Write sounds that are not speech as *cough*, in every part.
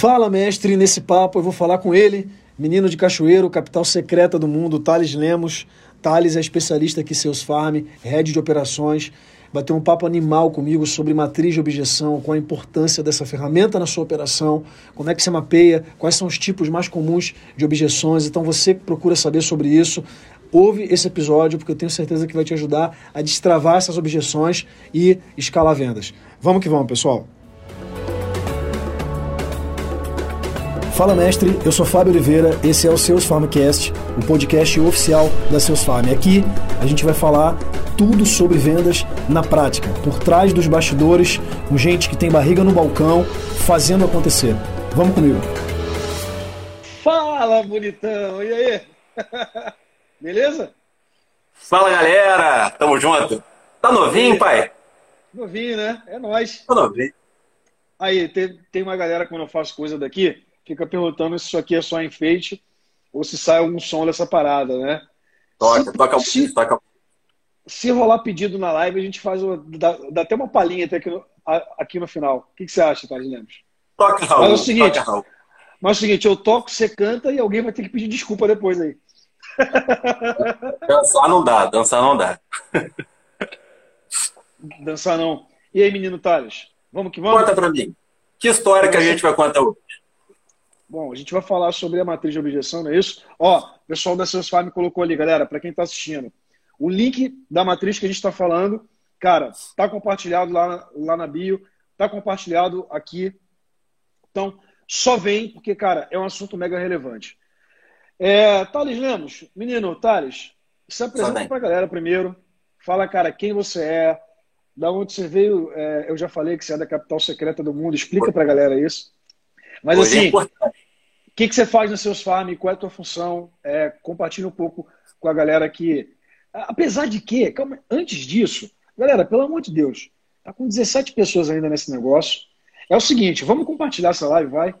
Fala, mestre, nesse papo eu vou falar com ele, menino de Cachoeiro, capital secreta do mundo, Thales Lemos. Thales é especialista aqui Seus Farm, head de operações. Bateu um papo animal comigo sobre matriz de objeção, qual a importância dessa ferramenta na sua operação, como é que você mapeia, quais são os tipos mais comuns de objeções. Então você que procura saber sobre isso, ouve esse episódio, porque eu tenho certeza que vai te ajudar a destravar essas objeções e escalar vendas. Vamos que vamos, pessoal! Fala mestre, eu sou Fábio Oliveira, esse é o Seus Farmcast, o podcast oficial da Seus Farm. Aqui a gente vai falar tudo sobre vendas na prática, por trás dos bastidores, com gente que tem barriga no balcão, fazendo acontecer. Vamos comigo. Fala, bonitão! E aí? *laughs* Beleza? Fala, galera! Tamo junto. Tá novinho, pai? Novinho, né? É nóis. Tô novinho. Aí, tem, tem uma galera quando eu faço coisa daqui fica perguntando se isso aqui é só enfeite ou se sai algum som dessa parada, né? Toca, se, toca, se, toca. Se rolar pedido na live, a gente faz uma, dá, dá até uma palhinha até aqui no, aqui no final. O que, que você acha, Thales Lemos? Toca, Raul. Mas é o seguinte, toca, Raul. mas é o seguinte, eu toco, você canta e alguém vai ter que pedir desculpa depois aí. dançar não dá, dançar não dá. dançar não. E aí, menino Thales? Vamos que vamos? Conta pra mim. Que história que a gente vai contar hoje? Bom, a gente vai falar sobre a matriz de objeção, não é isso? Ó, o pessoal da Seus Farm colocou ali, galera, para quem está assistindo. O link da matriz que a gente está falando, cara, tá compartilhado lá, lá na bio, tá compartilhado aqui. Então, só vem, porque, cara, é um assunto mega relevante. É, Thales Lemos, menino, Thales, se apresenta para a galera primeiro. Fala, cara, quem você é, da onde você veio. É, eu já falei que você é da capital secreta do mundo, explica para a galera isso. Mas Hoje assim, é que, que você faz nos seus farms? Qual é a tua função? É, compartilha um pouco com a galera que. Apesar de que, calma, antes disso, galera, pelo amor de Deus, tá com 17 pessoas ainda nesse negócio. É o seguinte, vamos compartilhar essa live, vai?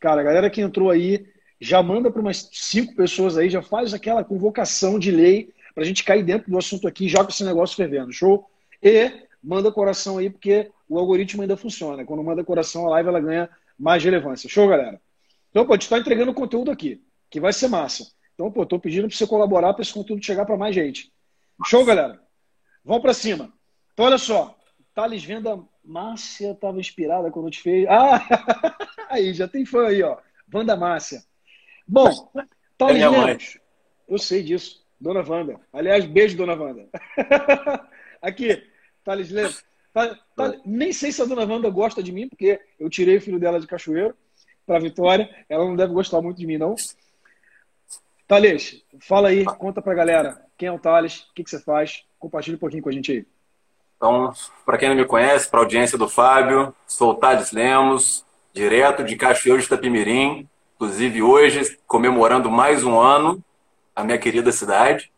Cara, a galera que entrou aí, já manda para umas cinco pessoas aí, já faz aquela convocação de lei para a gente cair dentro do assunto aqui e joga esse negócio fervendo, show? E manda coração aí, porque o algoritmo ainda funciona. Quando manda coração, a live ela ganha mais relevância. Show, galera? Então, pô, a gente está entregando conteúdo aqui, que vai ser massa. Então, pô, tô pedindo para você colaborar para esse conteúdo chegar para mais gente. Show, galera? Vamos para cima. Então, olha só. Thales Venda Márcia estava inspirada quando te fez. Ah! *laughs* aí, já tem fã aí, ó. Wanda Márcia. Bom, Thales é Lemos. Eu sei disso. Dona Wanda. Aliás, beijo, Dona Wanda. *laughs* Aqui, Thales Lemos. Tá, tá, nem sei se a dona Wanda gosta de mim, porque eu tirei o filho dela de cachoeiro para Vitória. Ela não deve gostar muito de mim, não. Thales, fala aí, conta pra galera quem é o Thales, o que, que você faz, compartilha um pouquinho com a gente aí. Então, para quem não me conhece, para a audiência do Fábio, sou o Thales Lemos, direto de Cachoeiro de Itapimirim, inclusive hoje comemorando mais um ano a minha querida cidade.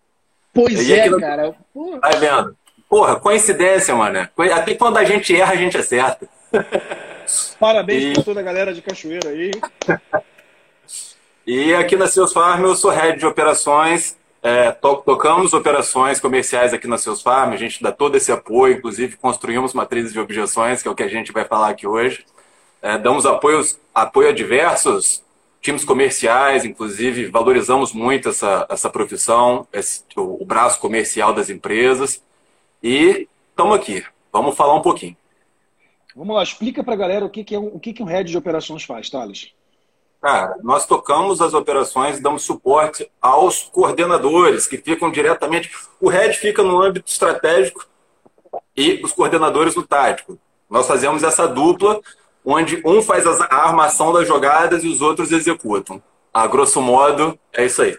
Pois e é, cara. Pô. Tá vendo? Porra, coincidência, mano. Até quando a gente erra, a gente acerta. *laughs* Parabéns e... pra toda a galera de Cachoeira aí. e aqui na Seus Farm eu sou head de operações. É, to tocamos operações comerciais aqui na Seus Farm, a gente dá todo esse apoio, inclusive construímos matrizes de objeções, que é o que a gente vai falar aqui hoje. É, damos apoios, apoio a diversos times comerciais, inclusive valorizamos muito essa, essa profissão, esse, o, o braço comercial das empresas. E estamos aqui. Vamos falar um pouquinho. Vamos lá, explica para a galera o que, que, é um, o que, que um head de operações faz, Thales. Cara, nós tocamos as operações e damos suporte aos coordenadores que ficam diretamente. O head fica no âmbito estratégico e os coordenadores no tático. Nós fazemos essa dupla, onde um faz a armação das jogadas e os outros executam. A grosso modo, é isso aí.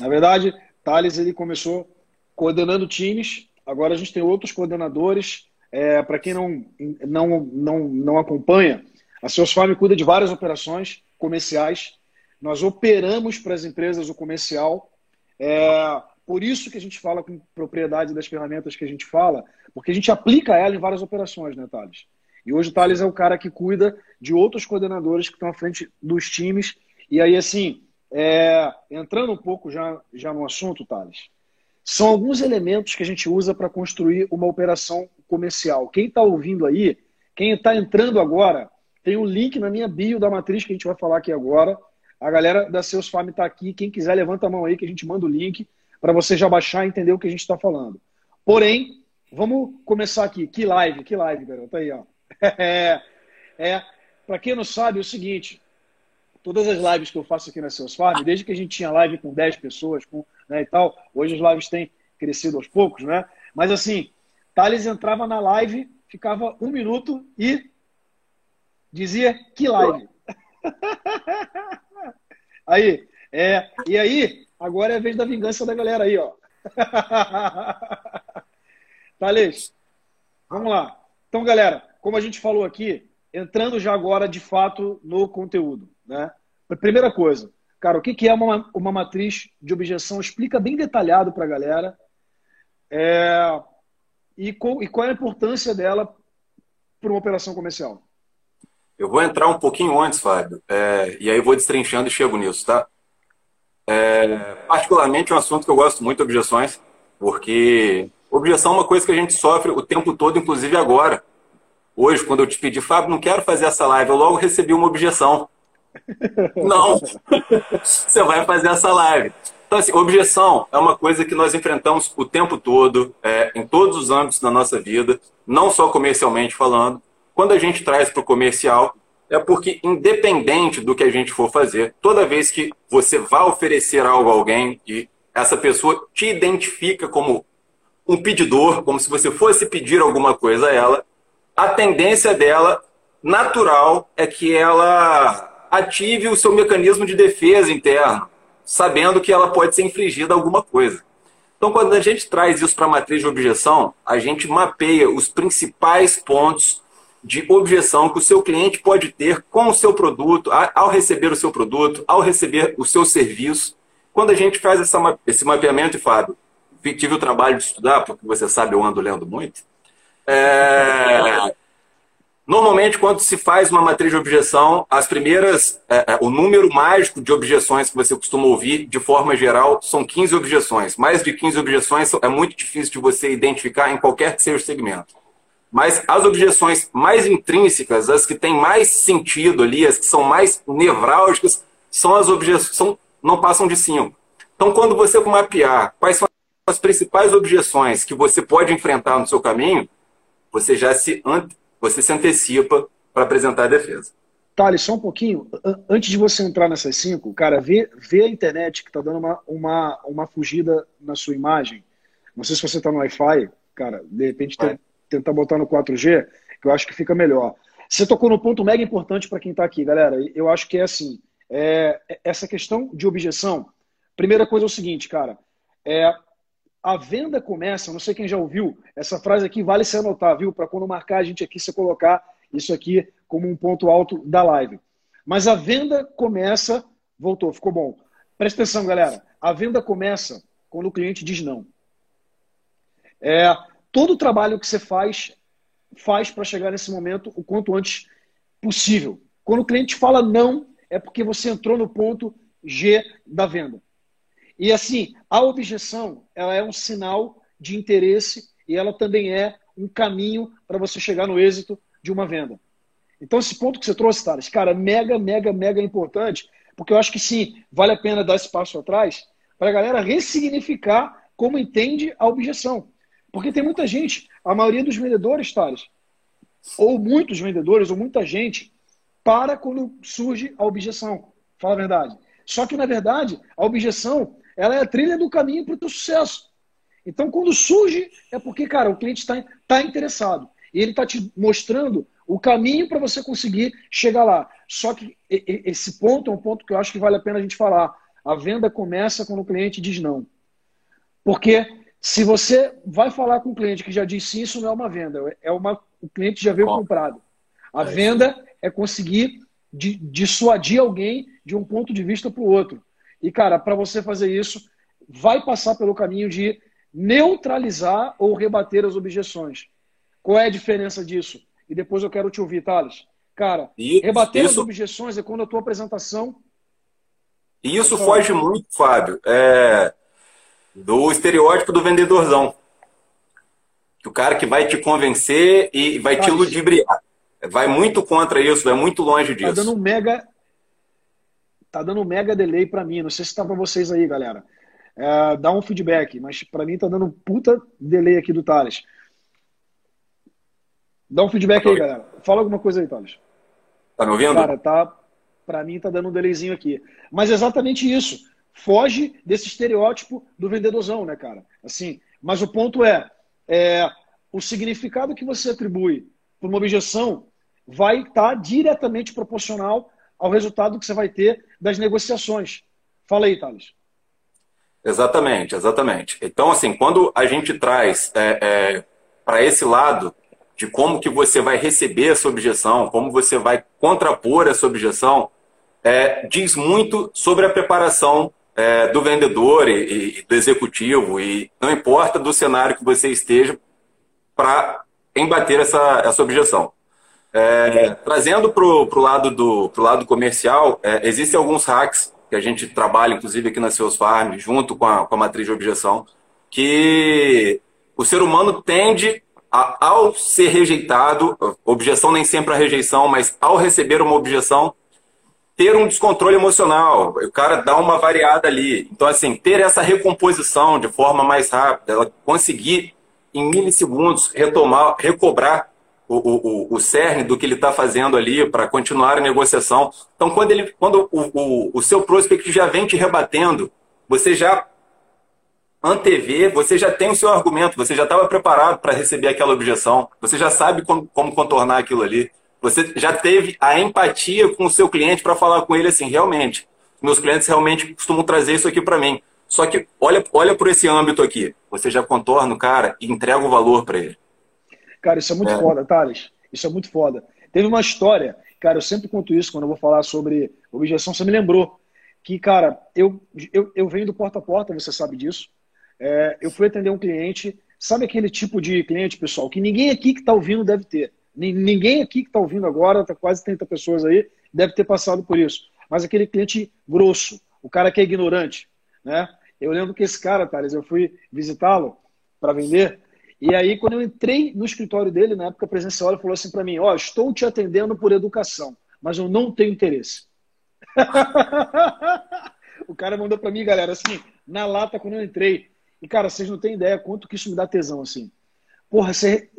Na verdade, Thales ele começou coordenando times Agora a gente tem outros coordenadores. É, Para quem não, não, não, não acompanha, a Seus Farm cuida de várias operações comerciais. Nós operamos para as empresas o comercial. É, por isso que a gente fala com propriedade das ferramentas que a gente fala, porque a gente aplica ela em várias operações, né, Thales? E hoje o Thales é o cara que cuida de outros coordenadores que estão à frente dos times. E aí, assim, é, entrando um pouco já, já no assunto, Thales, são alguns elementos que a gente usa para construir uma operação comercial. Quem está ouvindo aí, quem está entrando agora, Tem um link na minha bio da matriz que a gente vai falar aqui agora. A galera da Seus Farm está aqui. Quem quiser, levanta a mão aí que a gente manda o link para você já baixar e entender o que a gente está falando. Porém, vamos começar aqui. Que live, que live, garoto. Aí, ó. *laughs* É, é para quem não sabe, é o seguinte: todas as lives que eu faço aqui na Seus Farm, desde que a gente tinha live com 10 pessoas com, né, e tal, hoje as lives têm crescido aos poucos, né? Mas assim, Thales entrava na live, ficava um minuto e dizia que live. *laughs* aí, é, e aí, agora é a vez da vingança da galera aí, ó. *laughs* Thales, vamos lá. Então, galera, como a gente falou aqui, entrando já agora de fato no conteúdo, né? Primeira coisa, cara, o que é uma, uma matriz de objeção? Explica bem detalhado para a galera. É, e, com, e qual é a importância dela para uma operação comercial? Eu vou entrar um pouquinho antes, Fábio, é, e aí vou destrinchando e chego nisso, tá? É, particularmente, é um assunto que eu gosto muito, objeções, porque objeção é uma coisa que a gente sofre o tempo todo, inclusive agora. Hoje, quando eu te pedi, Fábio, não quero fazer essa live, eu logo recebi uma objeção. *laughs* não, *laughs* você vai fazer essa live. Então, assim, objeção é uma coisa que nós enfrentamos o tempo todo, é, em todos os âmbitos da nossa vida, não só comercialmente falando. Quando a gente traz para o comercial, é porque, independente do que a gente for fazer, toda vez que você vai oferecer algo a alguém e essa pessoa te identifica como um pedidor, como se você fosse pedir alguma coisa a ela, a tendência dela, natural, é que ela ative o seu mecanismo de defesa interno sabendo que ela pode ser infligida alguma coisa. Então, quando a gente traz isso para a matriz de objeção, a gente mapeia os principais pontos de objeção que o seu cliente pode ter com o seu produto, ao receber o seu produto, ao receber o seu serviço. Quando a gente faz essa, esse mapeamento, e Fábio, tive o trabalho de estudar, porque você sabe, eu ando lendo muito. É, Normalmente, quando se faz uma matriz de objeção, as primeiras, é, é, o número mágico de objeções que você costuma ouvir, de forma geral, são 15 objeções. Mais de 15 objeções é muito difícil de você identificar em qualquer que seja o segmento. Mas as objeções mais intrínsecas, as que têm mais sentido ali, as que são mais nevrálgicas, são as objeções, não passam de 5. Então, quando você mapear quais são as principais objeções que você pode enfrentar no seu caminho, você já se você se antecipa para apresentar a defesa. Thales, só um pouquinho. Antes de você entrar nessas cinco, cara, vê, vê a internet que está dando uma, uma, uma fugida na sua imagem. Não sei se você está no Wi-Fi, cara, de repente tem, tentar botar no 4G, que eu acho que fica melhor. Você tocou no ponto mega importante para quem está aqui, galera. Eu acho que é assim: é, essa questão de objeção. Primeira coisa é o seguinte, cara. É, a venda começa, não sei quem já ouviu, essa frase aqui vale se anotar, viu? Para quando marcar a gente aqui, você colocar isso aqui como um ponto alto da live. Mas a venda começa, voltou, ficou bom. Presta atenção, galera. A venda começa quando o cliente diz não. É, todo o trabalho que você faz, faz para chegar nesse momento o quanto antes possível. Quando o cliente fala não, é porque você entrou no ponto G da venda. E assim, a objeção ela é um sinal de interesse e ela também é um caminho para você chegar no êxito de uma venda. Então, esse ponto que você trouxe, Thales, cara, mega, mega, mega importante, porque eu acho que sim, vale a pena dar esse passo atrás para a galera ressignificar como entende a objeção. Porque tem muita gente, a maioria dos vendedores, Thales, ou muitos vendedores, ou muita gente, para quando surge a objeção. Fala a verdade. Só que, na verdade, a objeção ela é a trilha do caminho para o teu sucesso. Então, quando surge, é porque, cara, o cliente está tá interessado. E ele está te mostrando o caminho para você conseguir chegar lá. Só que esse ponto é um ponto que eu acho que vale a pena a gente falar. A venda começa quando o cliente diz não. Porque se você vai falar com o cliente que já diz sim, isso não é uma venda. É uma, o cliente já veio comprado. A é venda isso. é conseguir dissuadir alguém de um ponto de vista para o outro. E, cara, para você fazer isso, vai passar pelo caminho de neutralizar ou rebater as objeções. Qual é a diferença disso? E depois eu quero te ouvir, Thales. Cara, e rebater isso... as objeções é quando a tua apresentação. E isso foge muito, Fábio, é... do estereótipo do vendedorzão. O cara que vai te convencer e vai Thales. te ludibriar. vai muito contra isso, vai muito longe disso. Tá dando um mega, tá dando um mega delay para mim. Não sei se tá para vocês aí, galera. É, dá um feedback, mas para mim tá dando um puta delay aqui do Thales. Dá um feedback tá aí, galera. Fala alguma coisa aí, Thales. Tá me ouvindo? Cara, tá. Para mim tá dando um delayzinho aqui. Mas é exatamente isso. Foge desse estereótipo do vendedorzão, né, cara? Assim, mas o ponto é, é o significado que você atribui para uma objeção vai estar tá diretamente proporcional ao resultado que você vai ter das negociações. Fala aí, Thales. Exatamente, exatamente. Então, assim, quando a gente traz é, é, para esse lado de como que você vai receber essa objeção, como você vai contrapor essa objeção, é, diz muito sobre a preparação é, do vendedor e, e, do executivo, e não importa do cenário que você esteja, para embater essa, essa objeção. É, trazendo para o lado, do, lado comercial, é, existem alguns hacks que a gente trabalha, inclusive aqui na Seus Farm, junto com a, com a matriz de objeção, que o ser humano tende a, ao ser rejeitado, objeção nem sempre a rejeição, mas ao receber uma objeção, ter um descontrole emocional. O cara dá uma variada ali. Então, assim, ter essa recomposição de forma mais rápida, ela conseguir em milissegundos retomar, recobrar o, o, o cerne do que ele está fazendo ali para continuar a negociação. Então, quando, ele, quando o, o, o seu prospect já vem te rebatendo, você já antevê, você já tem o seu argumento, você já estava preparado para receber aquela objeção, você já sabe como, como, contornar aquilo ali, você já teve a empatia com o seu cliente para falar com ele assim, realmente, meus clientes realmente costumam trazer isso aqui para mim. Só que olha, olha por esse âmbito aqui, você já contorna o cara e entrega o valor para ele. Cara, isso é muito é. foda, Thales. Isso é muito foda. Teve uma história, cara, eu sempre conto isso quando eu vou falar sobre objeção, você me lembrou que, cara, eu, eu, eu venho do porta a porta, você sabe disso. É, eu fui atender um cliente, sabe aquele tipo de cliente, pessoal, que ninguém aqui que está ouvindo deve ter. Ninguém aqui que está ouvindo agora, tá quase 30 pessoas aí, deve ter passado por isso. Mas aquele cliente grosso, o cara que é ignorante, né? Eu lembro que esse cara, Thales, eu fui visitá-lo para vender, e aí quando eu entrei no escritório dele, na época presencial, ele falou assim para mim, ó, oh, estou te atendendo por educação, mas eu não tenho interesse. *laughs* o cara mandou para mim, galera, assim, na lata quando eu entrei, e, cara, vocês não têm ideia quanto que isso me dá tesão, assim. Porra, você,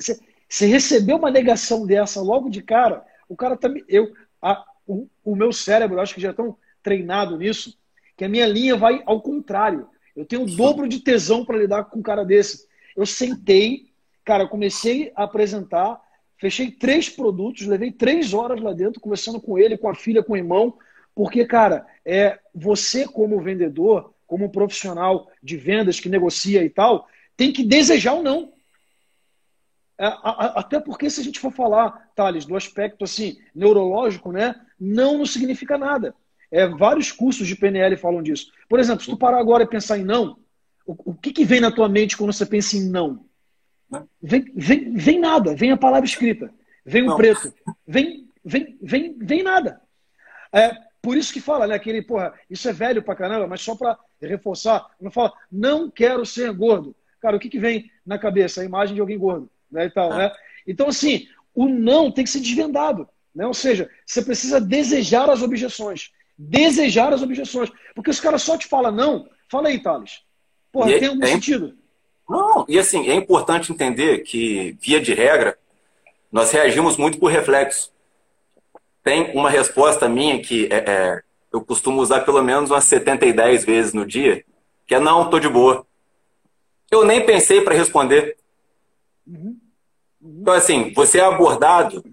recebeu uma negação dessa logo de cara, o cara tá. Eu, a, o, o meu cérebro, acho que já estão treinado nisso, que a minha linha vai ao contrário. Eu tenho o dobro de tesão para lidar com um cara desse. Eu sentei, cara, comecei a apresentar, fechei três produtos, levei três horas lá dentro, conversando com ele, com a filha, com o irmão, porque, cara, é você como vendedor, como profissional de vendas que negocia e tal, tem que desejar ou não. É, até porque se a gente for falar, Thales, do aspecto assim neurológico, né, não não significa nada. É, vários cursos de PNL falam disso. Por exemplo, se tu parar agora e pensar em não, o, o que, que vem na tua mente quando você pensa em não? Vem, vem, vem nada, vem a palavra escrita, vem o preto, vem, vem, vem, vem nada. É, por isso que fala, né? Aquele, porra, isso é velho pra caramba, mas só pra reforçar, não fala, não quero ser gordo. Cara, o que, que vem na cabeça? A imagem de alguém gordo, né? E tal, né? Então, assim, o não tem que ser desvendado. Né? Ou seja, você precisa desejar as objeções. Desejar as objeções. Porque os caras só te falam não. Fala aí, Thales. Porra, e tem algum é, sentido? Não, e assim, é importante entender que, via de regra, nós reagimos muito por reflexo tem uma resposta minha que é, é, eu costumo usar pelo menos umas 70 e 10 vezes no dia, que é não, tô de boa. Eu nem pensei para responder. Uhum. Uhum. Então, assim, você é abordado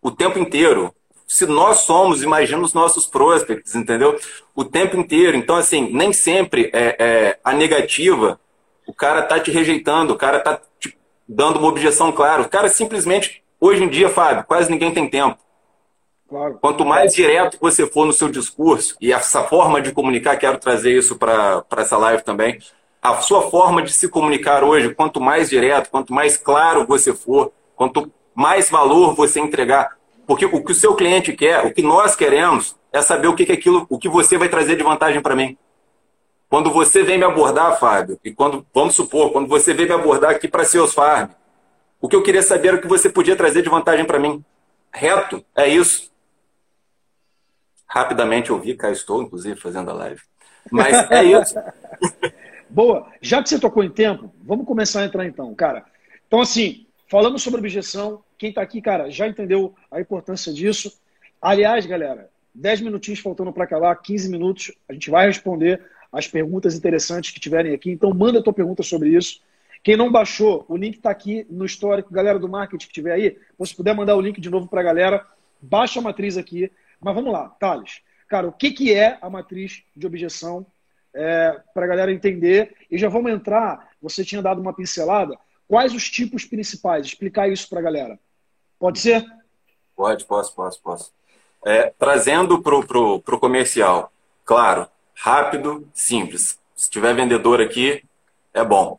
o tempo inteiro. Se nós somos, imagina os nossos prospects, entendeu? O tempo inteiro. Então, assim, nem sempre é, é a negativa, o cara tá te rejeitando, o cara tá te dando uma objeção clara. O cara simplesmente, hoje em dia, Fábio, quase ninguém tem tempo. Claro. Quanto mais direto você for no seu discurso, e essa forma de comunicar, quero trazer isso para essa live também, a sua forma de se comunicar hoje, quanto mais direto, quanto mais claro você for, quanto mais valor você entregar, porque o que o seu cliente quer, o que nós queremos, é saber o que é aquilo, o que você vai trazer de vantagem para mim. Quando você vem me abordar, Fábio, e quando, vamos supor, quando você vem me abordar aqui para seus farm, o que eu queria saber era o que você podia trazer de vantagem para mim. reto, é isso. Rapidamente eu vi, cá estou, inclusive, fazendo a live. Mas é isso. *laughs* Boa. Já que você tocou em tempo, vamos começar a entrar então, cara. Então, assim, falamos sobre objeção. Quem está aqui, cara, já entendeu a importância disso. Aliás, galera, 10 minutinhos faltando para acabar, 15 minutos, a gente vai responder as perguntas interessantes que tiverem aqui. Então, manda a tua pergunta sobre isso. Quem não baixou, o link está aqui no histórico. Galera do marketing que tiver aí, se puder mandar o link de novo para a galera, baixa a matriz aqui. Mas vamos lá, Thales. Cara, o que, que é a matriz de objeção é, para a galera entender? E já vamos entrar, você tinha dado uma pincelada, quais os tipos principais? Explicar isso para a galera. Pode ser? Pode, posso, posso, posso. É, trazendo para o comercial, claro, rápido, simples. Se tiver vendedor aqui, é bom.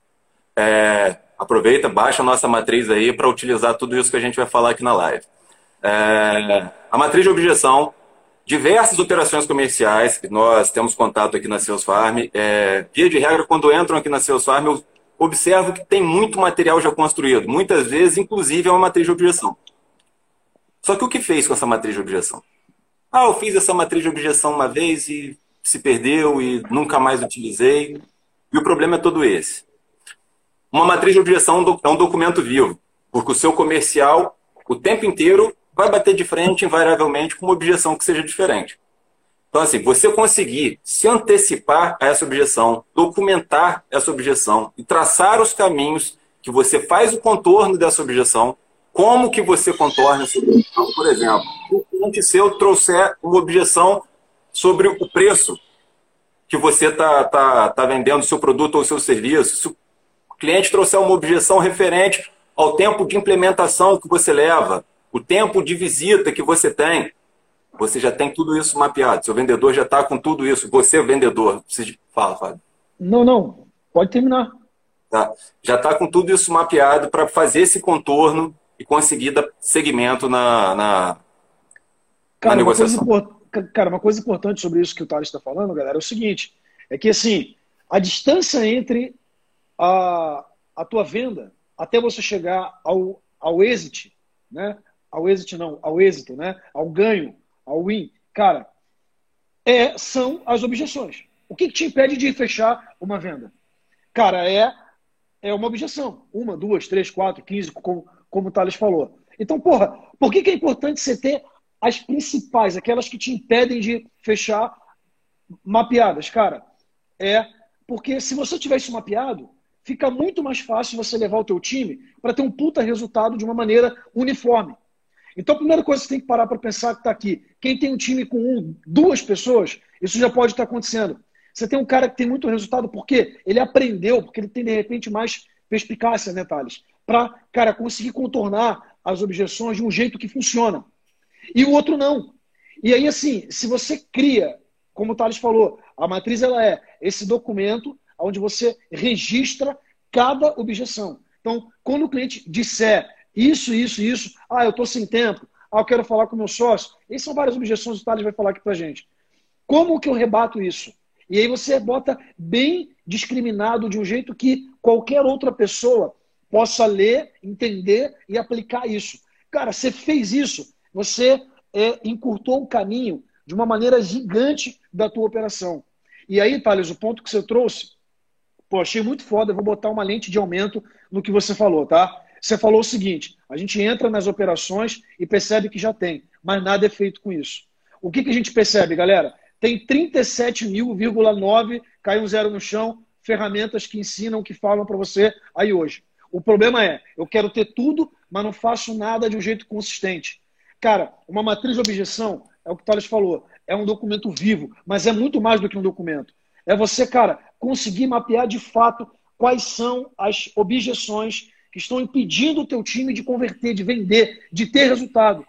É, aproveita, baixa a nossa matriz aí para utilizar tudo isso que a gente vai falar aqui na live. É, a matriz de objeção, diversas operações comerciais que nós temos contato aqui na Sales Farm. É, via de regra, quando entram aqui na Sales Farm, eu observo que tem muito material já construído. Muitas vezes, inclusive, é uma matriz de objeção. Só que o que fez com essa matriz de objeção? Ah, eu fiz essa matriz de objeção uma vez e se perdeu e nunca mais utilizei. E o problema é todo esse. Uma matriz de objeção é um documento vivo, porque o seu comercial, o tempo inteiro, vai bater de frente, invariavelmente, com uma objeção que seja diferente. Então, assim, você conseguir se antecipar a essa objeção, documentar essa objeção e traçar os caminhos que você faz o contorno dessa objeção, como que você contorna essa objeção, por exemplo, o cliente seu trouxer uma objeção sobre o preço que você está tá, tá vendendo o seu produto ou seu serviço, se o cliente trouxer uma objeção referente ao tempo de implementação que você leva, o tempo de visita que você tem, você já tem tudo isso mapeado. Seu vendedor já está com tudo isso. Você, vendedor, fala, Fábio. Não, não. Pode terminar. Tá. Já está com tudo isso mapeado para fazer esse contorno e conseguir dar segmento na, na, cara, na negociação. Uma coisa, cara, uma coisa importante sobre isso que o Thales está falando, galera, é o seguinte: é que assim, a distância entre a, a tua venda até você chegar ao, ao exit, né? ao êxito não, ao êxito, né? Ao ganho, ao win. Cara, é, são as objeções. O que, que te impede de fechar uma venda? Cara, é, é uma objeção. Uma, duas, três, quatro, quinze, como, como o Thales falou. Então, porra, por que, que é importante você ter as principais, aquelas que te impedem de fechar mapeadas? Cara, é porque se você tivesse mapeado, fica muito mais fácil você levar o teu time para ter um puta resultado de uma maneira uniforme. Então, a primeira coisa que você tem que parar para pensar que está aqui. Quem tem um time com um, duas pessoas, isso já pode estar tá acontecendo. Você tem um cara que tem muito resultado porque ele aprendeu, porque ele tem, de repente, mais perspicácia, né, Thales? Para, cara, conseguir contornar as objeções de um jeito que funciona. E o outro não. E aí, assim, se você cria, como o Thales falou, a matriz ela é esse documento onde você registra cada objeção. Então, quando o cliente disser isso, isso, isso. Ah, eu estou sem tempo. Ah, eu quero falar com meu sócio. Essas são várias objeções que o Thales vai falar aqui para gente. Como que eu rebato isso? E aí você bota bem discriminado de um jeito que qualquer outra pessoa possa ler, entender e aplicar isso. Cara, você fez isso, você é, encurtou o caminho de uma maneira gigante da tua operação. E aí, Thales, o ponto que você trouxe, pô, achei muito foda, eu vou botar uma lente de aumento no que você falou, tá? Você falou o seguinte: a gente entra nas operações e percebe que já tem, mas nada é feito com isso. O que, que a gente percebe, galera? Tem 37 mil,9, cai um zero no chão, ferramentas que ensinam, que falam para você aí hoje. O problema é, eu quero ter tudo, mas não faço nada de um jeito consistente. Cara, uma matriz de objeção, é o que o Thales falou, é um documento vivo, mas é muito mais do que um documento. É você, cara, conseguir mapear de fato quais são as objeções que estão impedindo o teu time de converter, de vender, de ter resultado.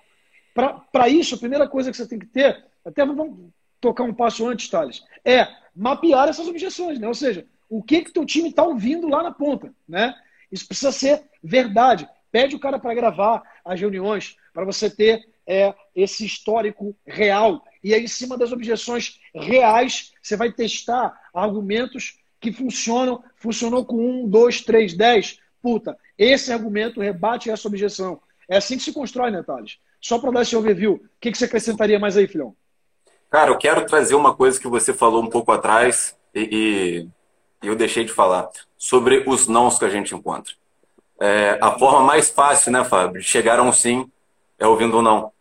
Para isso, a primeira coisa que você tem que ter, até vamos tocar um passo antes, Thales, é mapear essas objeções, né? Ou seja, o que que teu time está ouvindo lá na ponta, né? Isso precisa ser verdade. Pede o cara para gravar as reuniões, para você ter é, esse histórico real. E aí, em cima das objeções reais, você vai testar argumentos que funcionam, funcionou com um, dois, três, dez. Puta, esse argumento rebate essa objeção. É assim que se constrói, né, Thales? Só para dar esse overview, o que, que você acrescentaria mais aí, filhão? Cara, eu quero trazer uma coisa que você falou um pouco atrás e, e eu deixei de falar, sobre os nãos que a gente encontra. É, a forma mais fácil, né, Fábio, de chegar a um sim é ouvindo um não.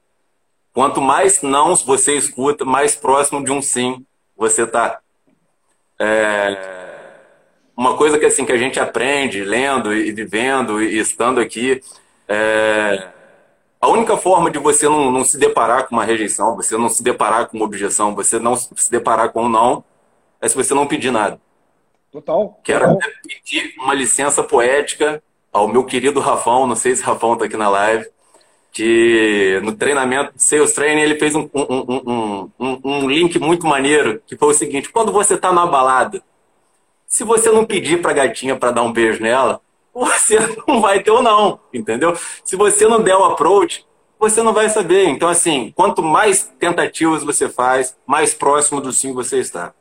Quanto mais nãos você escuta, mais próximo de um sim você está. É, uma coisa que assim que a gente aprende lendo e vivendo e estando aqui é, a única forma de você não, não, se deparar com uma rejeição, você não se deparar com uma objeção, você não se deparar com um não, é se você não pedir nada. Total. Quero total. pedir uma licença poética ao meu querido Rafão, não sei se Rafão está aqui na live, que no treinamento Sales Training ele fez um, um, um, um, link muito maneiro, que foi o seguinte, quando você está numa balada, se você não pedir para a gatinha para dar um beijo nela, *laughs* você não vai ter ou não, entendeu? Se você não der o approach, você não vai saber. Então, assim, quanto mais tentativas você faz, mais próximo do sim você está.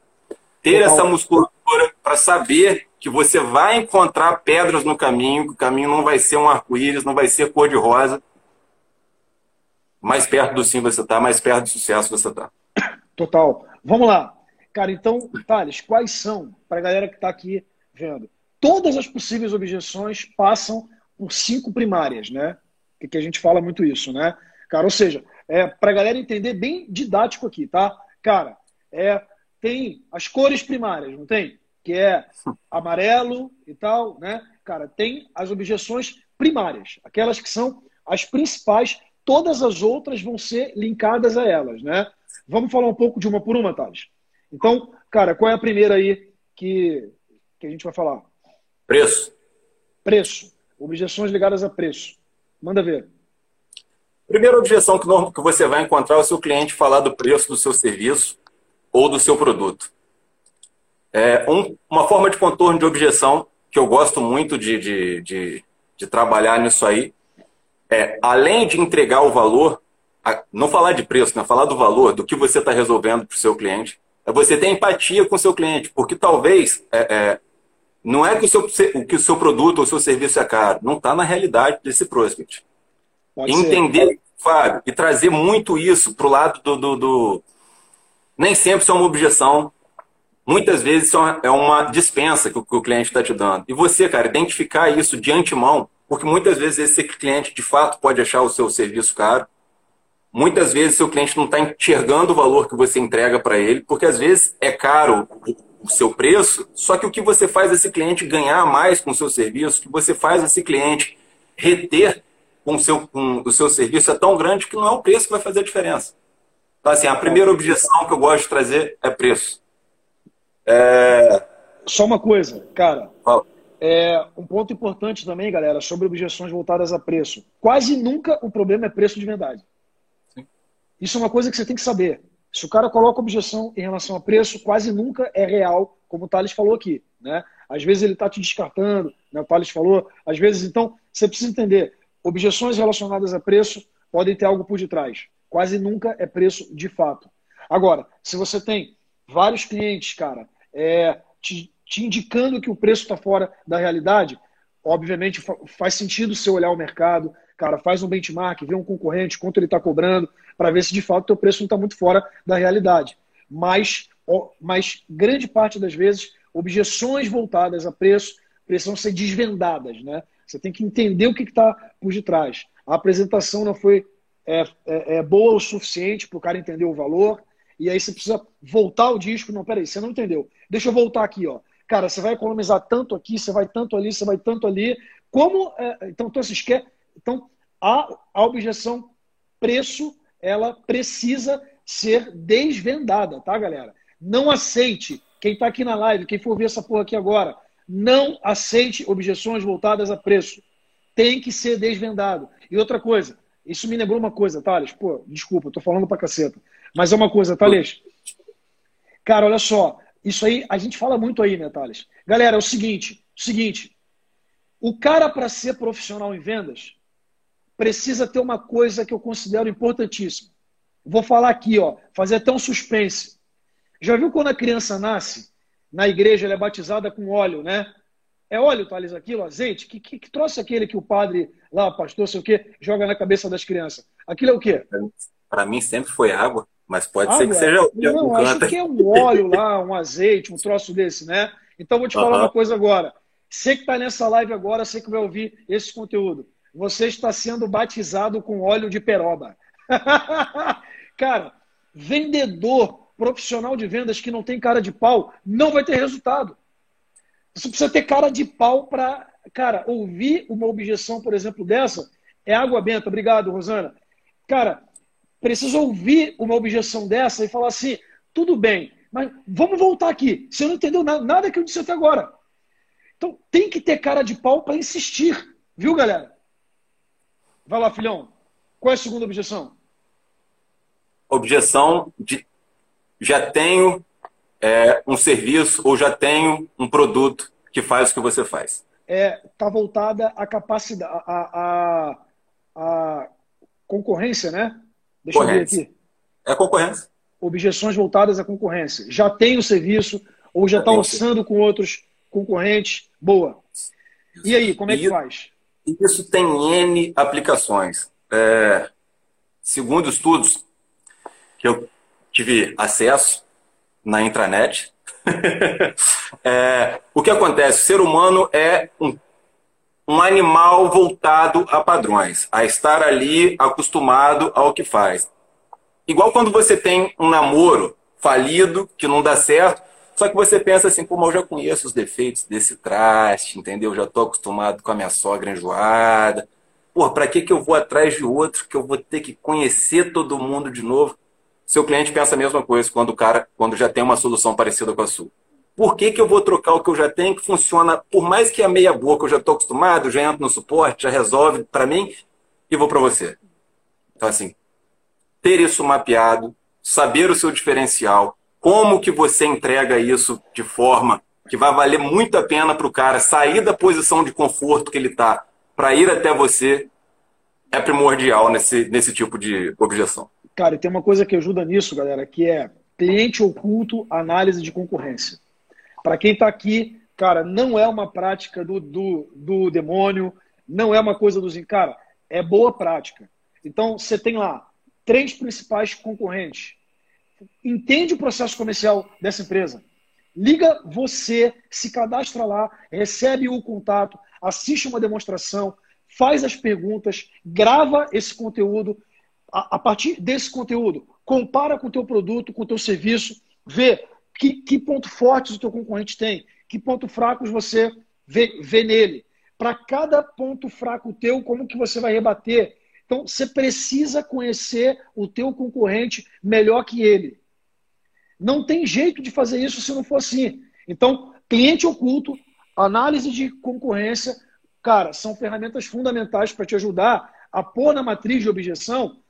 Ter essa musculatura para saber que você vai encontrar pedras no caminho, que o caminho não vai ser um arco-íris, não vai ser cor-de-rosa. Mais perto do sim você está, mais perto do sucesso você está. Total. Vamos lá. Cara, então, Thales, quais são, para a galera que está aqui vendo, todas as possíveis objeções passam por cinco primárias, né? Que, a gente fala muito isso, né? Cara, ou seja, é, para a galera entender bem didático aqui, tá? Cara, é, tem as cores primárias, não tem? Que é amarelo e tal, né? Cara, tem as objeções primárias, aquelas que são as principais, todas as outras vão ser linkadas a elas, né? Vamos falar um pouco de uma por uma, Thales? Então, cara, qual é a primeira aí que, que a gente vai falar? Preço. Preço. Objeções ligadas a preço. Manda ver. Primeira objeção que, que você vai encontrar é o seu cliente falar do preço do seu serviço ou do seu produto. É um, uma forma de contorno de objeção que eu gosto muito de, de, de, de trabalhar nisso aí é, além de entregar o valor, não falar de preço, né? falar do valor, do que você está resolvendo para o seu cliente, é você ter empatia com o seu cliente, porque talvez é, é, não é que o, seu, que o seu produto ou o seu serviço é caro, não está na realidade desse prospect. Pode Entender, ser. Fábio, e trazer muito isso para o lado do, do, do, Nem sempre isso é uma objeção, muitas vezes isso é uma dispensa que o, que o cliente está te dando. E você, cara, identificar isso de antemão, porque muitas vezes esse cliente de fato pode achar o seu serviço caro, muitas vezes seu cliente não está enxergando o valor que você entrega para ele, porque às vezes é caro o seu preço, só que o que você faz esse cliente ganhar mais com o seu serviço, o que você faz esse cliente reter com o seu, com o seu serviço é tão grande que não é o preço que vai fazer a diferença. Então, assim, a primeira objeção que eu gosto de trazer é preço. É... Só uma coisa, cara. Fala. É, um ponto importante também, galera, sobre objeções voltadas a preço. Quase nunca o problema é preço de verdade. Isso é uma coisa que você tem que saber. Se o cara coloca objeção em relação a preço, quase nunca é real, como o Thales falou aqui. Né? Às vezes ele está te descartando, né? o Thales falou. Às vezes, então, você precisa entender: objeções relacionadas a preço podem ter algo por detrás. Quase nunca é preço de fato. Agora, se você tem vários clientes, cara, é, te, te indicando que o preço está fora da realidade, obviamente faz sentido você olhar o mercado, cara, faz um benchmark, vê um concorrente, quanto ele está cobrando, para ver se de fato o teu preço não está muito fora da realidade. Mas, mas grande parte das vezes, objeções voltadas a preço precisam ser desvendadas. Né? Você tem que entender o que está por detrás. A apresentação não foi é, é, é boa o suficiente para o cara entender o valor, e aí você precisa voltar o disco. Não, peraí, você não entendeu. Deixa eu voltar aqui, ó. Cara, você vai economizar tanto aqui, você vai tanto ali, você vai tanto ali. Como. É, então, então, você quer. Então, a, a objeção preço ela precisa ser desvendada, tá, galera? Não aceite, quem está aqui na live, quem for ver essa porra aqui agora, não aceite objeções voltadas a preço. Tem que ser desvendado. E outra coisa, isso me lembrou uma coisa, Thales. Pô, desculpa, tô falando pra caceta. Mas é uma coisa, Thales. Cara, olha só. Isso aí, a gente fala muito aí, né, Thales? Galera, é o seguinte, o seguinte. O cara, para ser profissional em vendas, precisa ter uma coisa que eu considero importantíssima. Vou falar aqui, ó, fazer até um suspense. Já viu quando a criança nasce? Na igreja ela é batizada com óleo, né? É óleo, Thales, aquilo, azeite? Que, que, que trouxe aquele que o padre lá, pastor, sei o quê, joga na cabeça das crianças? Aquilo é o quê? Para mim sempre foi água, mas pode água? ser que seja Não, acho que é um óleo lá, um azeite, um troço desse, né? Então vou te falar uma coisa agora. Você que está nessa live agora, você que vai ouvir esse conteúdo, você está sendo batizado com óleo de peroba. *laughs* Cara, vendedor profissional de vendas que não tem cara de pau não vai ter resultado. Você precisa ter cara de pau para, cara, ouvir uma objeção, por exemplo, dessa, é água benta. Obrigado, Rosana. Cara, precisa ouvir uma objeção dessa e falar assim: tudo bem, mas vamos voltar aqui. Você não entendeu nada, nada que eu disse até agora. Então tem que ter cara de pau para insistir, viu, galera? Vai lá, filhão. Qual é a segunda objeção? Objeção de já tenho é, um serviço ou já tenho um produto que faz o que você faz. É, tá voltada à capacidade, à, à, concorrência, né? Deixa eu ver aqui. É concorrência. Objeções voltadas à concorrência. Já tem o serviço ou já está orçando com outros concorrentes? Boa. E aí, como é que faz? Isso tem N aplicações. É, segundo estudos que eu tive acesso na intranet, *laughs* é, o que acontece? O ser humano é um, um animal voltado a padrões, a estar ali acostumado ao que faz. Igual quando você tem um namoro falido, que não dá certo, só que você pensa assim, como eu já conheço os defeitos desse traste, entendeu? Já estou acostumado com a minha sogra enjoada. Pô, para que, que eu vou atrás de outro que eu vou ter que conhecer todo mundo de novo? Seu cliente pensa a mesma coisa quando o cara, quando já tem uma solução parecida com a sua. Por que, que eu vou trocar o que eu já tenho que funciona, por mais que a meia boca eu já estou acostumado, já entro no suporte, já resolve para mim e vou para você. Então, assim, ter isso mapeado, saber o seu diferencial, como que você entrega isso de forma que vai valer muito a pena para o cara sair da posição de conforto que ele está para ir até você é primordial nesse, nesse tipo de objeção. Cara, e tem uma coisa que ajuda nisso, galera, que é cliente oculto, análise de concorrência. Para quem está aqui, cara, não é uma prática do, do, do demônio, não é uma coisa dos. Cara, é boa prática. Então, você tem lá três principais concorrentes entende o processo comercial dessa empresa. Liga você, se cadastra lá, recebe o contato, assiste uma demonstração, faz as perguntas, grava esse conteúdo. A, a partir desse conteúdo, compara com o teu produto, com o teu serviço, vê que, que ponto fortes o teu concorrente tem, que ponto fracos você vê, vê nele. Para cada ponto fraco teu, como que você vai rebater? Então, você precisa conhecer o teu concorrente melhor que ele. Não tem jeito de fazer isso se não for assim. Então, cliente oculto, análise de concorrência, cara, são ferramentas fundamentais para te ajudar a pôr na matriz de objeção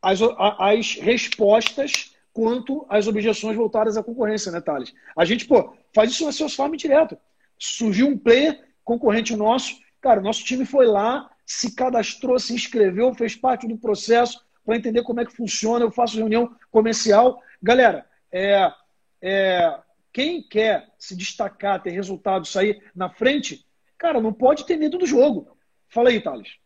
as, as respostas quanto às objeções voltadas à concorrência, né, Thales? A gente, pô, faz isso na seus farm direto. Surgiu um player concorrente nosso, cara, nosso time foi lá, se cadastrou, se inscreveu, fez parte do processo para entender como é que funciona. Eu faço reunião comercial. Galera, é, é, quem quer se destacar, ter resultado, sair na frente, cara, não pode ter medo do jogo. Fala aí, Thales.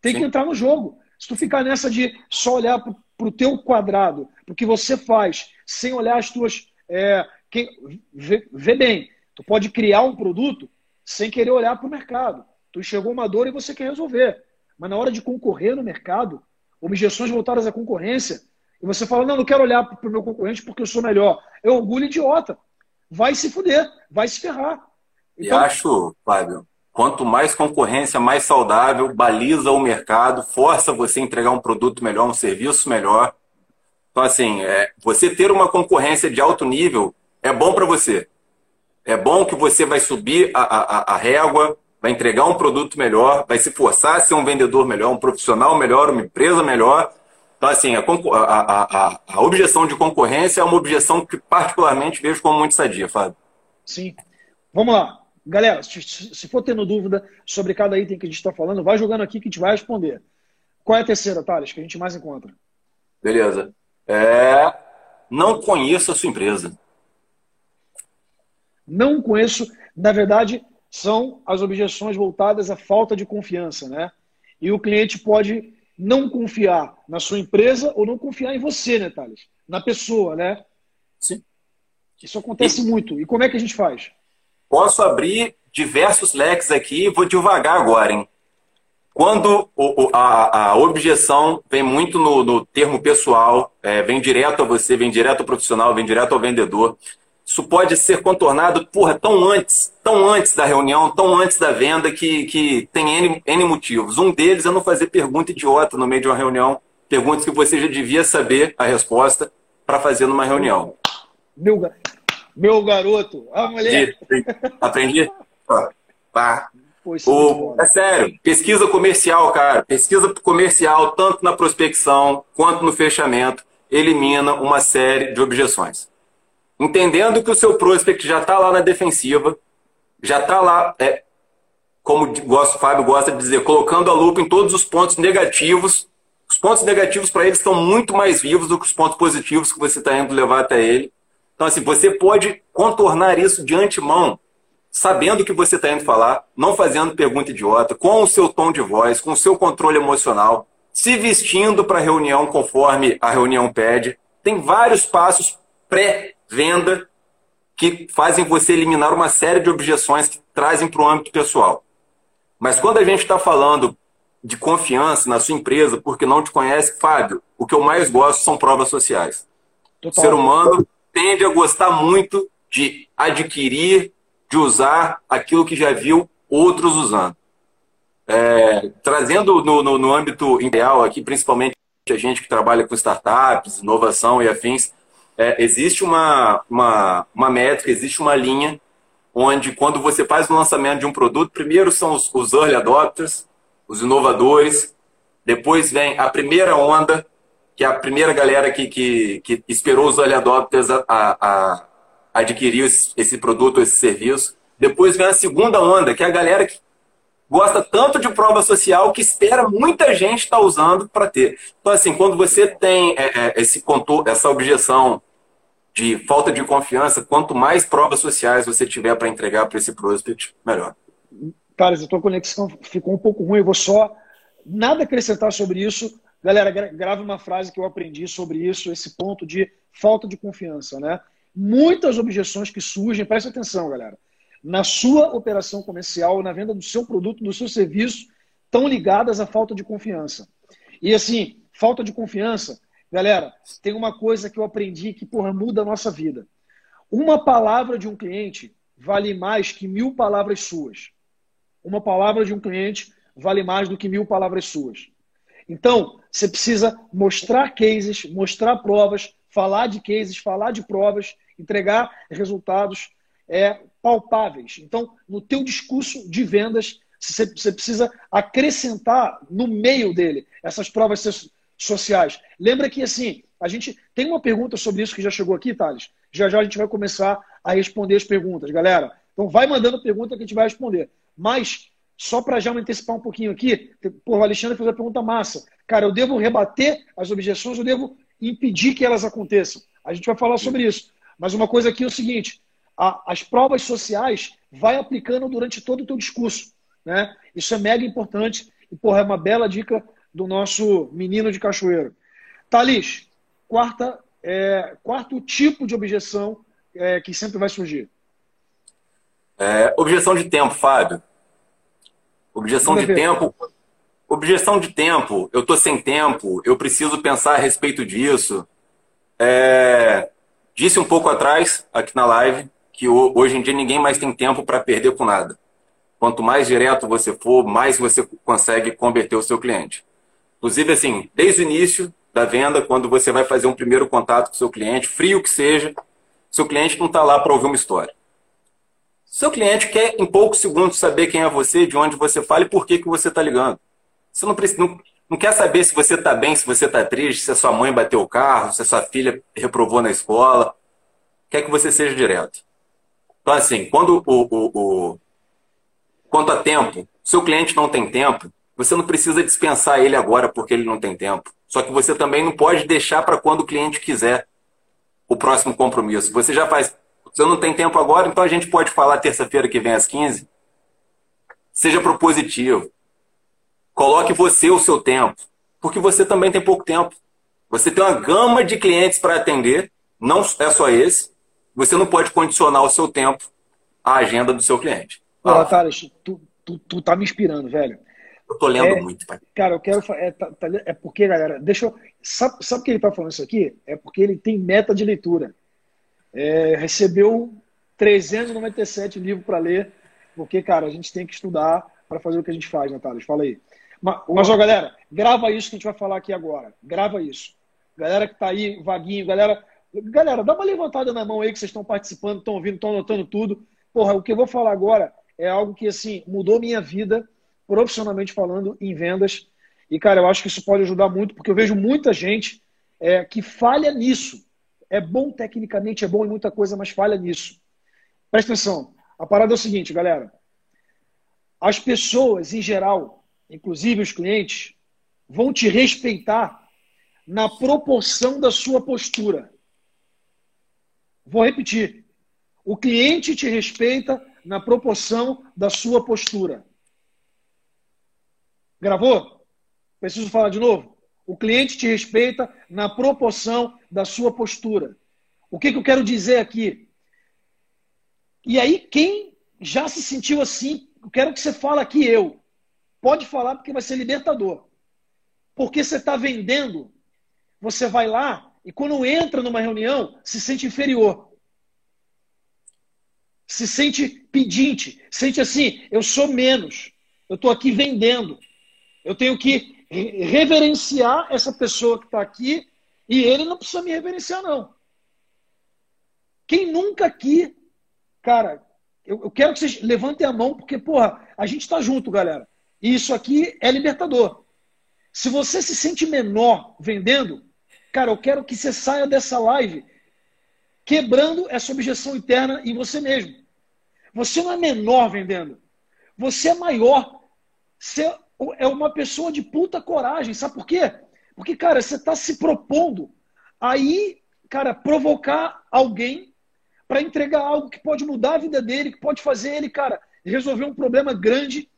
Tem Sim. que entrar no jogo. Se tu ficar nessa de só olhar para o teu quadrado, para o que você faz, sem olhar as tuas. É, que, vê, vê bem, tu pode criar um produto sem querer olhar para o mercado. Tu enxergou uma dor e você quer resolver. Mas na hora de concorrer no mercado, objeções voltadas à concorrência, e você fala, não, não quero olhar para o meu concorrente porque eu sou melhor. É orgulho idiota. Vai se fuder, vai se ferrar. Então... E acho, Fábio, quanto mais concorrência, mais saudável, baliza o mercado, força você a entregar um produto melhor, um serviço melhor. Então, assim, é, você ter uma concorrência de alto nível é bom para você. É bom que você vai subir a, a, a régua, vai entregar um produto melhor, vai se forçar a ser um vendedor melhor, um profissional melhor, uma empresa melhor. Então, assim, a, a, a, a objeção de concorrência é uma objeção que, particularmente, vejo como muito sadia, Fábio. Sim. Vamos lá. Galera, se, se for tendo dúvida sobre cada item que a gente está falando, vai jogando aqui que a gente vai responder. Qual é a terceira, Thales, que a gente mais encontra? Beleza. É... Não conheço a sua empresa. Não conheço. Na verdade, são as objeções voltadas à falta de confiança, né? E o cliente pode não confiar na sua empresa ou não confiar em você, né, Thales? Na pessoa, né? Sim. Isso acontece e... muito. E como é que a gente faz? Posso abrir diversos leques aqui, vou devagar agora, hein? Quando a, a, objeção vem muito no, no termo pessoal, é, vem direto a você, vem direto ao profissional, vem direto ao vendedor, isso pode ser contornado, porra, tão antes, tão antes da reunião, tão antes da venda, que, que tem N, N motivos. Um deles é não fazer pergunta idiota no meio de uma reunião, perguntas que você já devia saber a resposta para fazer numa reunião. Meu, meu garoto, a mulher. Aprendi? Pá. O, é sério, pesquisa comercial, cara. Pesquisa comercial, tanto na prospecção quanto no fechamento, elimina uma série de objeções. Entendendo que o seu prospect já está lá na defensiva, já está lá, é, como o Fábio gosta de dizer, colocando a lupa em todos os pontos negativos. Os pontos negativos para ele estão muito mais vivos do que os pontos positivos que você está indo levar até ele. Então, assim, você pode contornar isso de antemão sabendo o que você está indo falar, não fazendo pergunta idiota, com o seu tom de voz, com o seu controle emocional, se vestindo para a reunião conforme a reunião pede. Tem vários passos pré-venda que fazem você eliminar uma série de objeções que trazem para o âmbito pessoal. Mas quando a gente está falando de confiança na sua empresa, porque não te conhece, Fábio, o que eu mais gosto são provas sociais. Total. O ser humano tende a gostar muito de adquirir de usar aquilo que já viu outros usando. É, trazendo no, no, no âmbito ideal aqui, principalmente a gente que trabalha com startups, inovação e afins, é, existe uma, uma, uma métrica, existe uma linha onde quando você faz o lançamento de um produto, primeiro são os, os early adopters, os inovadores, depois vem a primeira onda, que é a primeira galera que, que, que esperou os early adopters a, a, adquiriu esse produto, esse serviço. Depois vem a segunda onda, que é a galera que gosta tanto de prova social que espera muita gente estar tá usando para ter. Então, assim, quando você tem é, é, esse contor, essa objeção de falta de confiança, quanto mais provas sociais você tiver para entregar para esse prospect, melhor. Carlos, a tua conexão ficou um pouco ruim, eu vou só nada acrescentar sobre isso. Galera, grave uma frase que eu aprendi sobre isso, esse ponto de falta de confiança, né? muitas objeções que surgem, preste atenção, galera, na sua operação comercial, na venda do seu produto, do seu serviço, estão ligadas à falta de confiança. E assim, falta de confiança, galera, tem uma coisa que eu aprendi que, porra, muda a nossa vida. Uma palavra de um cliente vale mais que mil palavras suas. Uma palavra de um cliente vale mais do que mil palavras suas. Então, você precisa mostrar cases, mostrar provas, falar de cases, falar de provas entregar resultados é, palpáveis. Então, no teu discurso de vendas, você, você precisa acrescentar no meio dele essas provas sociais. Lembra que, assim, a gente tem uma pergunta sobre isso que já chegou aqui, Thales. Já já a gente vai começar a responder as perguntas, galera. Então, vai mandando pergunta que a gente vai responder. Mas, só para já me antecipar um pouquinho aqui, pô, o Alexandre fez a pergunta massa. Cara, eu devo rebater as objeções, eu devo impedir que elas aconteçam. A gente vai falar sobre isso. Mas uma coisa aqui é o seguinte: a, as provas sociais vai aplicando durante todo o teu discurso. Né? Isso é mega importante e, porra, é uma bela dica do nosso menino de cachoeiro. Thalys, quarta, é, quarto tipo de objeção é, que sempre vai surgir. É, objeção de tempo, Fábio. Objeção de tempo. Objeção de tempo. Eu estou sem tempo. Eu preciso pensar a respeito disso. É, Disse um pouco atrás, aqui na live, que hoje em dia ninguém mais tem tempo para perder com nada. Quanto mais direto você for, mais você consegue converter o seu cliente. Inclusive, assim, desde o início da venda, quando você vai fazer um primeiro contato com seu cliente, frio que seja, seu cliente não está lá para ouvir uma história. Seu cliente quer, em poucos segundos, saber quem é você, de onde você fala e por que, que você está ligando. Você não, precisa, não, não quer saber se você está bem, se você está triste, se a sua mãe bateu o carro, se a sua filha reprovou na escola. Quer que você seja direto. Então, assim, quando o, o, o quanto a tempo, seu cliente não tem tempo, você não precisa dispensar ele agora porque ele não tem tempo. Só que você também não pode deixar para quando o cliente quiser o próximo compromisso. Você já faz. Você não tem tempo agora, então a gente pode falar terça-feira que vem às 15. Seja propositivo. Coloque você o seu tempo. porque você também tem pouco tempo. Você tem uma gama de clientes para atender, não é só esse. Você não pode condicionar o seu tempo à agenda do seu cliente. Pô, Thales, tu, tu, tu tá me inspirando, velho. Eu tô lendo é, muito, pai. Cara, eu quero. É, tá, tá, é porque, galera, deixa eu. Sabe, sabe que ele tá falando isso aqui? É porque ele tem meta de leitura. É, recebeu 397 livros para ler, porque, cara, a gente tem que estudar para fazer o que a gente faz, Natália. Fala aí. Mas, mas, ó, galera, grava isso que a gente vai falar aqui agora. Grava isso. Galera que tá aí, vaguinho, galera. Galera, dá uma levantada na mão aí que vocês estão participando, estão ouvindo, estão anotando tudo. Porra, o que eu vou falar agora é algo que, assim, mudou minha vida profissionalmente falando, em vendas. E, cara, eu acho que isso pode ajudar muito, porque eu vejo muita gente é, que falha nisso. É bom tecnicamente, é bom em muita coisa, mas falha nisso. Presta atenção. A parada é o seguinte, galera. As pessoas, em geral, inclusive os clientes, vão te respeitar na proporção da sua postura. Vou repetir. O cliente te respeita na proporção da sua postura. Gravou? Preciso falar de novo? O cliente te respeita na proporção da sua postura. O que, que eu quero dizer aqui? E aí, quem já se sentiu assim, eu quero que você fale aqui eu. Pode falar porque vai ser libertador. Porque você está vendendo, você vai lá e quando entra numa reunião, se sente inferior. Se sente pedinte, sente assim, eu sou menos. Eu estou aqui vendendo. Eu tenho que reverenciar essa pessoa que está aqui e ele não precisa me reverenciar, não. Quem nunca aqui, cara, eu, eu quero que vocês levantem a mão, porque, porra, a gente está junto, galera. E isso aqui é libertador. Se você se sente menor vendendo, cara, eu quero que você saia dessa live quebrando essa objeção interna em você mesmo. Você não é menor vendendo. Você é maior. Você é uma pessoa de puta coragem. Sabe por quê? Porque, cara, você está se propondo aí, cara, provocar alguém para entregar algo que pode mudar a vida dele, que pode fazer ele, cara, resolver um problema grande.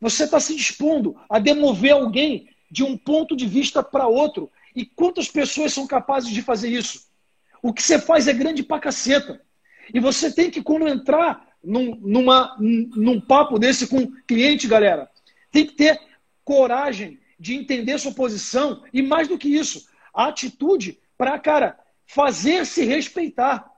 Você está se dispondo a demover alguém de um ponto de vista para outro. E quantas pessoas são capazes de fazer isso? O que você faz é grande pra caceta. E você tem que, quando entrar num, numa, num papo desse com cliente, galera, tem que ter coragem de entender sua posição e, mais do que isso, a atitude para, cara, fazer se respeitar.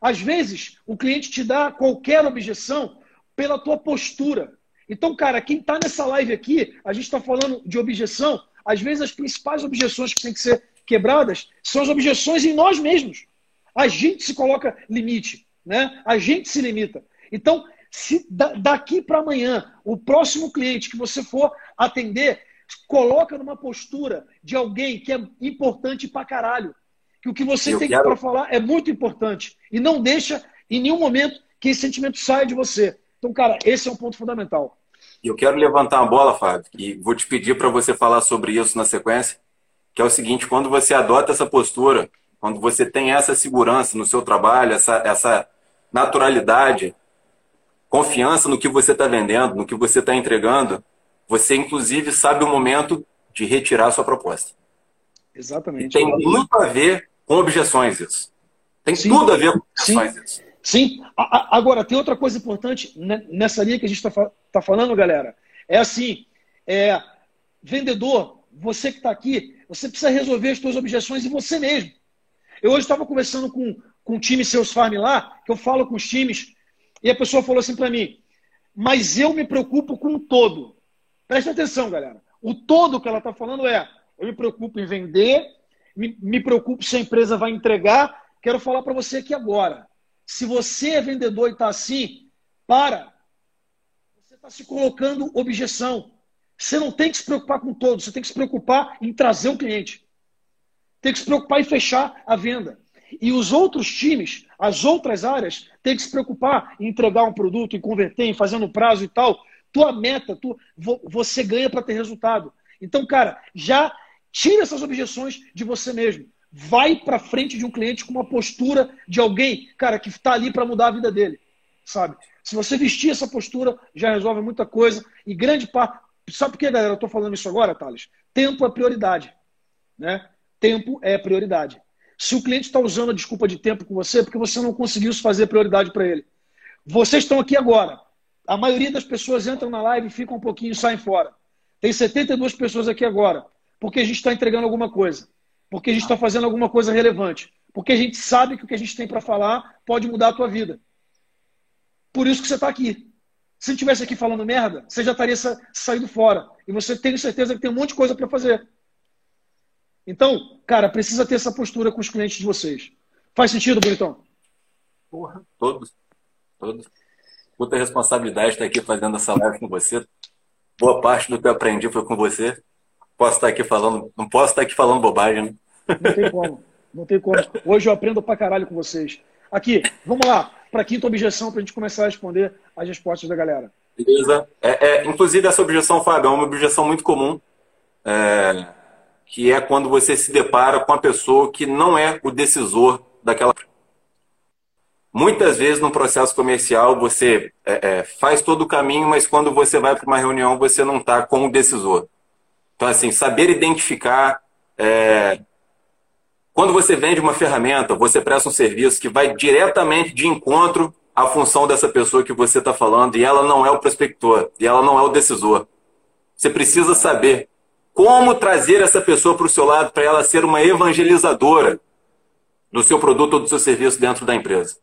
Às vezes, o cliente te dá qualquer objeção pela tua postura. Então, cara, quem está nessa live aqui, a gente está falando de objeção, às vezes as principais objeções que têm que ser quebradas são as objeções em nós mesmos. A gente se coloca limite, né? A gente se limita. Então, se daqui para amanhã, o próximo cliente que você for atender, coloca numa postura de alguém que é importante pra caralho. Que o que você Eu tem quero... para falar é muito importante. E não deixa em nenhum momento que esse sentimento saia de você. Então, cara, esse é um ponto fundamental. Eu quero levantar uma bola, Fábio, e vou te pedir para você falar sobre isso na sequência, que é o seguinte, quando você adota essa postura, quando você tem essa segurança no seu trabalho, essa, essa naturalidade, confiança no que você está vendendo, no que você está entregando, você inclusive sabe o momento de retirar a sua proposta. Exatamente. E tem muito a ver com objeções isso. Tem Sim. tudo a ver com objeções Sim. isso. Sim. Agora, tem outra coisa importante nessa linha que a gente está tá falando, galera. É assim, é, vendedor, você que está aqui, você precisa resolver as suas objeções em você mesmo. Eu hoje estava conversando com, com o time Seus Farm lá, que eu falo com os times e a pessoa falou assim para mim: mas eu me preocupo com o todo. Presta atenção, galera. O todo que ela está falando é: eu me preocupo em vender, me, me preocupo se a empresa vai entregar. Quero falar para você aqui agora. Se você é vendedor e está assim, para. Você está se colocando objeção. Você não tem que se preocupar com todo, você tem que se preocupar em trazer o cliente. Tem que se preocupar em fechar a venda. E os outros times, as outras áreas, têm que se preocupar em entregar um produto, em converter, em fazer no prazo e tal. Tua meta, tu, você ganha para ter resultado. Então, cara, já tira essas objeções de você mesmo. Vai para frente de um cliente com uma postura de alguém, cara, que está ali para mudar a vida dele, sabe? Se você vestir essa postura, já resolve muita coisa e grande parte, Sabe por que, galera, eu estou falando isso agora, Thales? Tempo é prioridade. Né? Tempo é prioridade. Se o cliente está usando a desculpa de tempo com você, é porque você não conseguiu fazer prioridade para ele. Vocês estão aqui agora. A maioria das pessoas entram na live, ficam um pouquinho e saem fora. Tem 72 pessoas aqui agora. Porque a gente está entregando alguma coisa. Porque a gente está fazendo alguma coisa relevante. Porque a gente sabe que o que a gente tem para falar pode mudar a tua vida. Por isso que você está aqui. Se estivesse aqui falando merda, você já estaria sa saído fora. E você tem certeza que tem um monte de coisa para fazer. Então, cara, precisa ter essa postura com os clientes de vocês. Faz sentido, Bonitão? Porra, todos. Todos. Puta responsabilidade estar aqui fazendo essa live com você. Boa parte do que eu aprendi foi com você. Posso estar aqui falando, não posso estar aqui falando bobagem, né? Não tem como. Não tem como. Hoje eu aprendo pra caralho com vocês. Aqui, vamos lá para quinta objeção, para a gente começar a responder as respostas da galera. Beleza. É, é, inclusive, essa objeção, Fábio, é uma objeção muito comum, é, que é quando você se depara com a pessoa que não é o decisor daquela. Muitas vezes no processo comercial você é, é, faz todo o caminho, mas quando você vai para uma reunião você não está com o decisor. Então, assim, saber identificar é, quando você vende uma ferramenta, você presta um serviço que vai diretamente de encontro à função dessa pessoa que você está falando e ela não é o prospector, e ela não é o decisor. Você precisa saber como trazer essa pessoa para o seu lado para ela ser uma evangelizadora do seu produto ou do seu serviço dentro da empresa.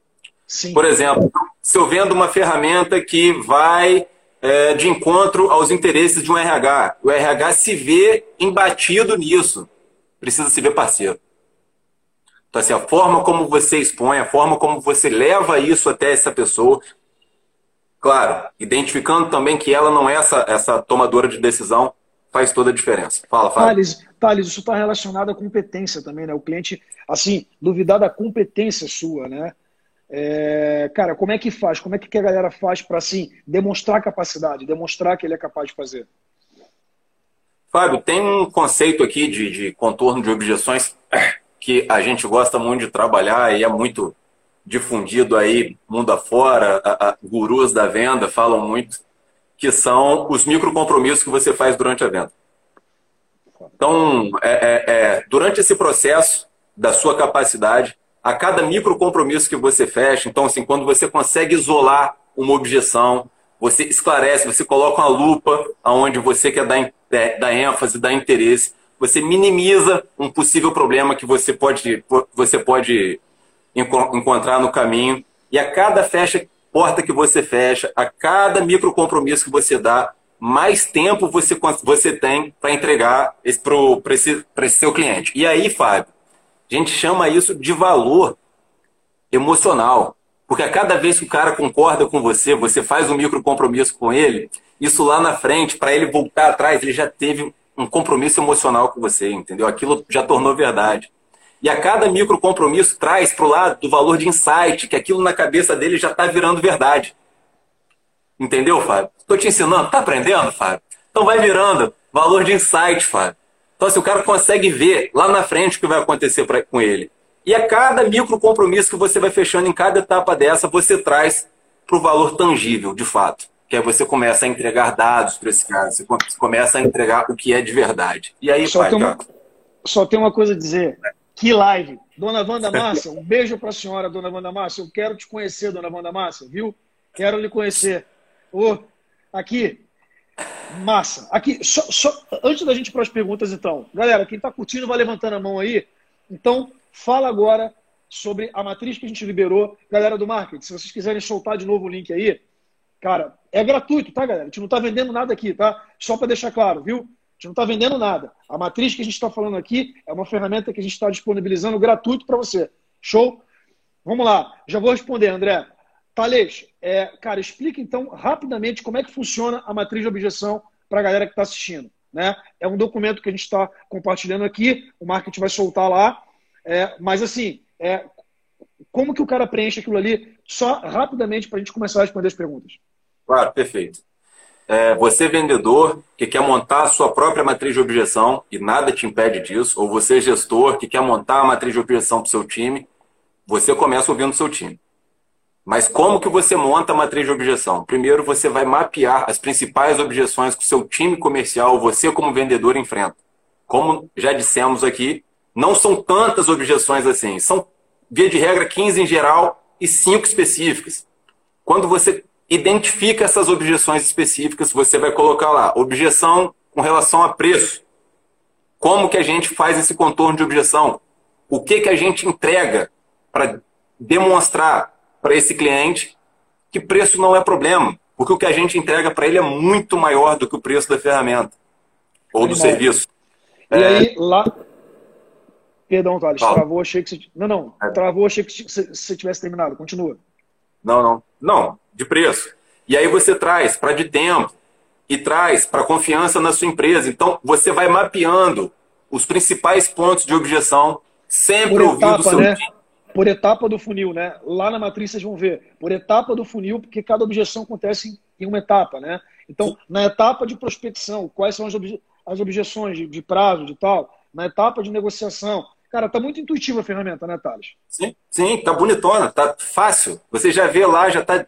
Sim. Por exemplo, se eu vendo uma ferramenta que vai é, de encontro aos interesses de um RH, o RH se vê embatido nisso, precisa se ver parceiro. Então, assim, a forma como você expõe, a forma como você leva isso até essa pessoa, claro, identificando também que ela não é essa, essa tomadora de decisão, faz toda a diferença. Fala, fala. Thales, Thales isso está relacionado à competência também, né? O cliente, assim, duvidar da competência sua, né? É, cara, como é que faz? Como é que a galera faz para, assim, demonstrar capacidade, demonstrar que ele é capaz de fazer? Fábio, tem um conceito aqui de, de contorno de objeções *coughs* que a gente gosta muito de trabalhar e é muito difundido aí mundo afora, a, a, gurus da venda falam muito, que são os micro compromissos que você faz durante a venda. Então, é, é, é, durante esse processo da sua capacidade, a cada micro compromisso que você fecha, então, assim, quando você consegue isolar uma objeção, você esclarece, você coloca uma lupa aonde você quer dar, é, dar ênfase, dar interesse, você minimiza um possível problema que você pode, você pode encontrar no caminho. E a cada fecha, porta que você fecha, a cada micro compromisso que você dá, mais tempo você, você tem para entregar para esse, esse seu cliente. E aí, Fábio, a gente chama isso de valor emocional. Porque a cada vez que o cara concorda com você, você faz um micro compromisso com ele, isso lá na frente, para ele voltar atrás, ele já teve um compromisso emocional com você, entendeu? Aquilo já tornou verdade. E a cada micro compromisso traz para o lado do valor de insight, que aquilo na cabeça dele já está virando verdade. Entendeu, Fábio? Estou te ensinando. Tá aprendendo, Fábio? Então vai virando valor de insight, Fábio. Então, se assim, o cara consegue ver lá na frente o que vai acontecer pra, com ele. E a cada micro compromisso que você vai fechando em cada etapa dessa, você traz para o valor tangível, de fato que aí você começa a entregar dados para esse cara, você começa a entregar o que é de verdade. E aí, só, pai, tem, uma, só tem uma coisa a dizer. Que live! Dona Wanda Massa, um beijo para a senhora, Dona Wanda Massa. Eu quero te conhecer, Dona Wanda Massa, viu? Quero lhe conhecer. Oh, aqui, massa. Aqui, só, só, antes da gente ir para as perguntas, então. Galera, quem está curtindo vai levantando a mão aí. Então, fala agora sobre a matriz que a gente liberou. Galera do marketing, se vocês quiserem soltar de novo o link aí, Cara, é gratuito, tá, galera? A gente não está vendendo nada aqui, tá? Só para deixar claro, viu? A gente não está vendendo nada. A matriz que a gente está falando aqui é uma ferramenta que a gente está disponibilizando gratuito para você. Show? Vamos lá. Já vou responder, André. Thales, é, cara, explica então rapidamente como é que funciona a matriz de objeção para a galera que está assistindo. Né? É um documento que a gente está compartilhando aqui, o marketing vai soltar lá. É, mas assim, é, como que o cara preenche aquilo ali? Só rapidamente para a gente começar a responder as perguntas. Claro, perfeito. É, você, vendedor, que quer montar a sua própria matriz de objeção, e nada te impede disso, ou você, gestor, que quer montar a matriz de objeção para o seu time, você começa ouvindo o seu time. Mas como que você monta a matriz de objeção? Primeiro, você vai mapear as principais objeções que o seu time comercial, você como vendedor, enfrenta. Como já dissemos aqui, não são tantas objeções assim. São, via de regra, 15 em geral e 5 específicas. Quando você identifica essas objeções específicas, você vai colocar lá, objeção com relação a preço. Como que a gente faz esse contorno de objeção? O que, que a gente entrega para demonstrar para esse cliente que preço não é problema, porque o que a gente entrega para ele é muito maior do que o preço da ferramenta ou do serviço. E é... aí, lá. Perdão, Thales, travou, achei que você. Não, não, é. travou, achei que você tivesse terminado. Continua. Não, não. Não, de preço. E aí você traz para de tempo e traz para confiança na sua empresa. Então, você vai mapeando os principais pontos de objeção, sempre ouvindo o seu né? time por etapa do funil, né? Lá na matriz vocês vão ver, por etapa do funil, porque cada objeção acontece em uma etapa, né? Então, na etapa de prospecção, quais são as, obje as objeções de, de, prazo, de tal? Na etapa de negociação. Cara, tá muito intuitiva a ferramenta, né, Thales? Sim, sim, tá bonitona, tá fácil. Você já vê lá, já tá.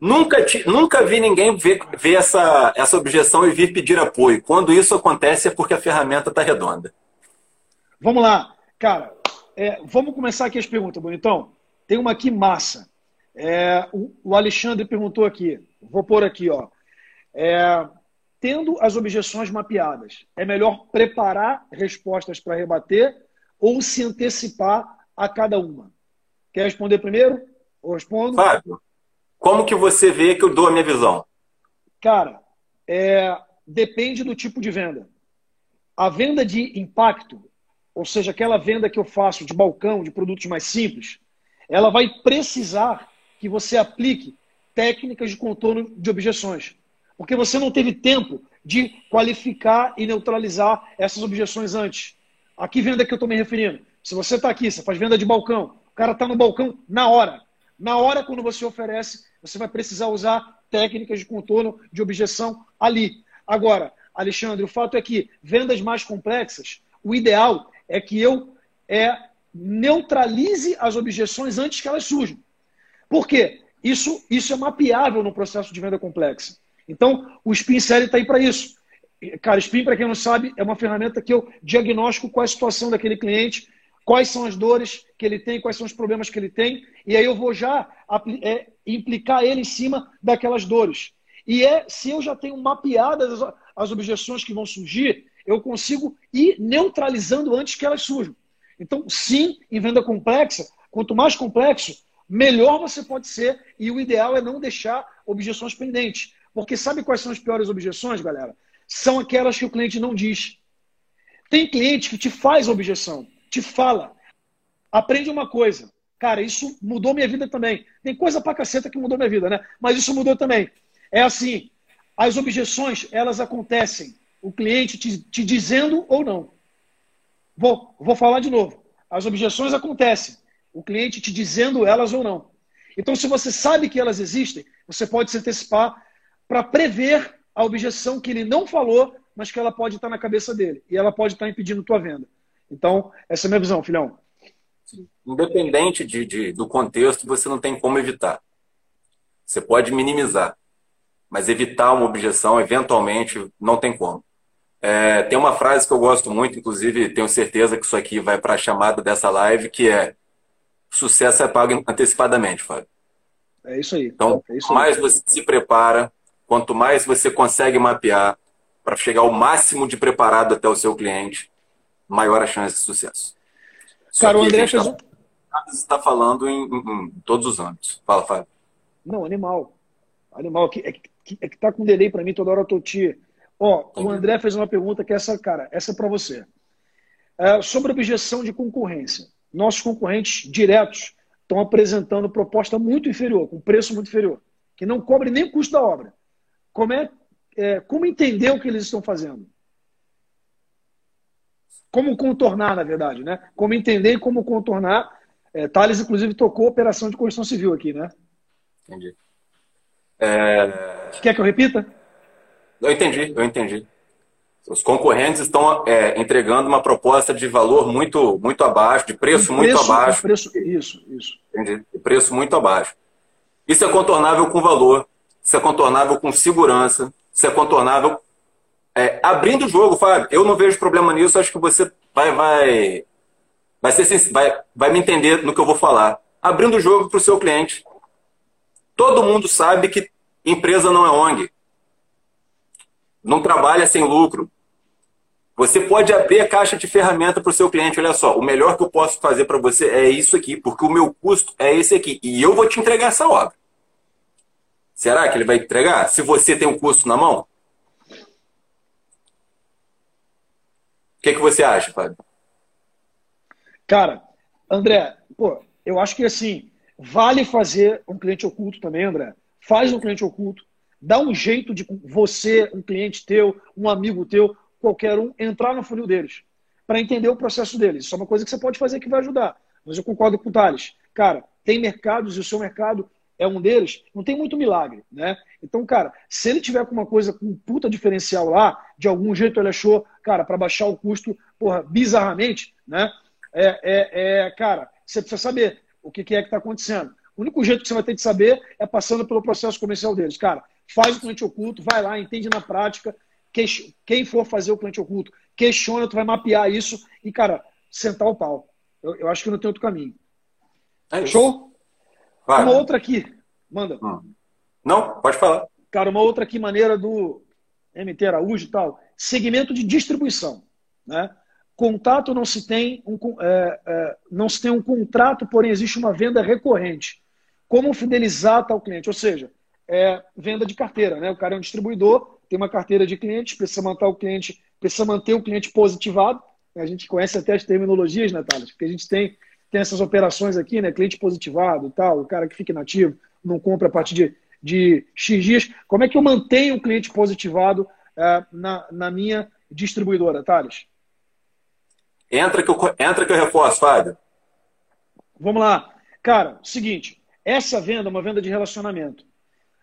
Nunca, te, nunca vi ninguém ver, ver essa, essa objeção e vir pedir apoio. Quando isso acontece é porque a ferramenta tá redonda. Vamos lá. Cara, é, vamos começar aqui as perguntas, bonitão. Tem uma aqui massa. É, o, o, Alexandre perguntou aqui. Vou pôr aqui, ó. É, tendo as objeções mapeadas, é melhor preparar respostas para rebater ou se antecipar a cada uma? Quer responder primeiro? Ou respondo? Fábio, como que você vê que eu dou a minha visão? Cara, é, depende do tipo de venda. A venda de impacto, ou seja, aquela venda que eu faço de balcão, de produtos mais simples, ela vai precisar que você aplique técnicas de contorno de objeções. Porque você não teve tempo de qualificar e neutralizar essas objeções antes. A que venda que eu estou me referindo? Se você está aqui, você faz venda de balcão, o cara está no balcão na hora. Na hora, quando você oferece, você vai precisar usar técnicas de contorno de objeção ali. Agora, Alexandre, o fato é que vendas mais complexas, o ideal é que eu é, neutralize as objeções antes que elas surjam. Por quê? Isso, isso é mapeável no processo de venda complexa. Então, o Spin está aí para isso. Cara, Spin, para quem não sabe, é uma ferramenta que eu diagnostico qual é a situação daquele cliente, quais são as dores que ele tem, quais são os problemas que ele tem, e aí eu vou já é, implicar ele em cima daquelas dores. E é se eu já tenho mapeadas as, as objeções que vão surgir, eu consigo ir neutralizando antes que elas surjam. Então, sim, em venda complexa, quanto mais complexo, melhor você pode ser e o ideal é não deixar objeções pendentes. Porque sabe quais são as piores objeções, galera? São aquelas que o cliente não diz. Tem cliente que te faz objeção, te fala. Aprende uma coisa. Cara, isso mudou minha vida também. Tem coisa pra caceta que mudou minha vida, né? Mas isso mudou também. É assim, as objeções, elas acontecem o cliente te, te dizendo ou não. Vou, vou falar de novo. As objeções acontecem. O cliente te dizendo elas ou não. Então, se você sabe que elas existem, você pode se antecipar para prever a objeção que ele não falou, mas que ela pode estar na cabeça dele. E ela pode estar impedindo tua venda. Então, essa é a minha visão, filhão. Independente de, de, do contexto, você não tem como evitar. Você pode minimizar, mas evitar uma objeção, eventualmente, não tem como. É, tem uma frase que eu gosto muito, inclusive tenho certeza que isso aqui vai para a chamada dessa live, que é sucesso é pago antecipadamente, Fábio. É isso aí. Então, é quanto mais você se prepara, quanto mais você consegue mapear para chegar ao máximo de preparado até o seu cliente, maior a chance de sucesso. Só Cara, o André fez um... está falando em, em, em, todos os âmbitos. Fala, Fábio. Não, animal. Animal. É que, é que tá com delay para mim, toda hora eu tô te Ó, o André fez uma pergunta que é essa, cara, essa é para você. É, sobre objeção de concorrência. Nossos concorrentes diretos estão apresentando proposta muito inferior, com preço muito inferior, que não cobre nem o custo da obra. Como, é, é, como entender o que eles estão fazendo? Como contornar, na verdade, né? Como entender e como contornar. É, Thales, inclusive, tocou operação de construção civil aqui, né? Entendi. É... Quer que eu repita? Eu entendi, eu entendi. Os concorrentes estão é, entregando uma proposta de valor muito, muito abaixo, de preço, muito abaixo. Preço, isso, isso. Entendi. De preço muito abaixo. Isso é contornável com valor, isso é contornável com segurança, isso é contornável é, abrindo o jogo, Fábio. Eu não vejo problema nisso, acho que você vai, vai, vai, ser, vai, vai me entender no que eu vou falar. Abrindo o jogo para o seu cliente. Todo mundo sabe que empresa não é ONG. Não trabalha sem lucro. Você pode abrir a caixa de ferramenta para o seu cliente. Olha só, o melhor que eu posso fazer para você é isso aqui, porque o meu custo é esse aqui. E eu vou te entregar essa obra. Será que ele vai entregar? Se você tem um custo na mão? O que, que você acha, Fábio? Cara, André, pô, eu acho que assim, vale fazer um cliente oculto também, André. Faz um cliente oculto, dá um jeito de você, um cliente teu, um amigo teu, qualquer um entrar no funil deles para entender o processo deles. Isso é uma coisa que você pode fazer que vai ajudar. Mas eu concordo com o Thales. Cara, tem mercados e o seu mercado é um deles, não tem muito milagre, né? Então, cara, se ele tiver com uma coisa com um puta diferencial lá, de algum jeito ele achou, cara, para baixar o custo, porra, bizarramente, né? É, é, é, cara, você precisa saber o que, que é que está acontecendo. O único jeito que você vai ter de saber é passando pelo processo comercial deles. Cara, faz o cliente oculto, vai lá, entende na prática, quem for fazer o cliente oculto, questiona, tu vai mapear isso e, cara, sentar o pau. Eu, eu acho que não tem outro caminho. É Show? Vai. Uma outra aqui. Manda. Hum. Não, pode falar. Cara, uma outra aqui maneira do MT Araújo e tal. Segmento de distribuição. Né? Contato não se tem um, é, é, não se tem um contrato, porém existe uma venda recorrente. Como fidelizar tal cliente? Ou seja, é venda de carteira. Né? O cara é um distribuidor, tem uma carteira de clientes, precisa manter o cliente, precisa manter o cliente positivado. A gente conhece até as terminologias, Thales? Porque a gente tem, tem essas operações aqui, né? Cliente positivado e tal, o cara que fica inativo, não compra a partir de, de X dias. Como é que eu mantenho o cliente positivado uh, na, na minha distribuidora, Thales? Entra que, eu, entra que eu reforço, Fábio. Vamos lá. Cara, seguinte, essa venda é uma venda de relacionamento.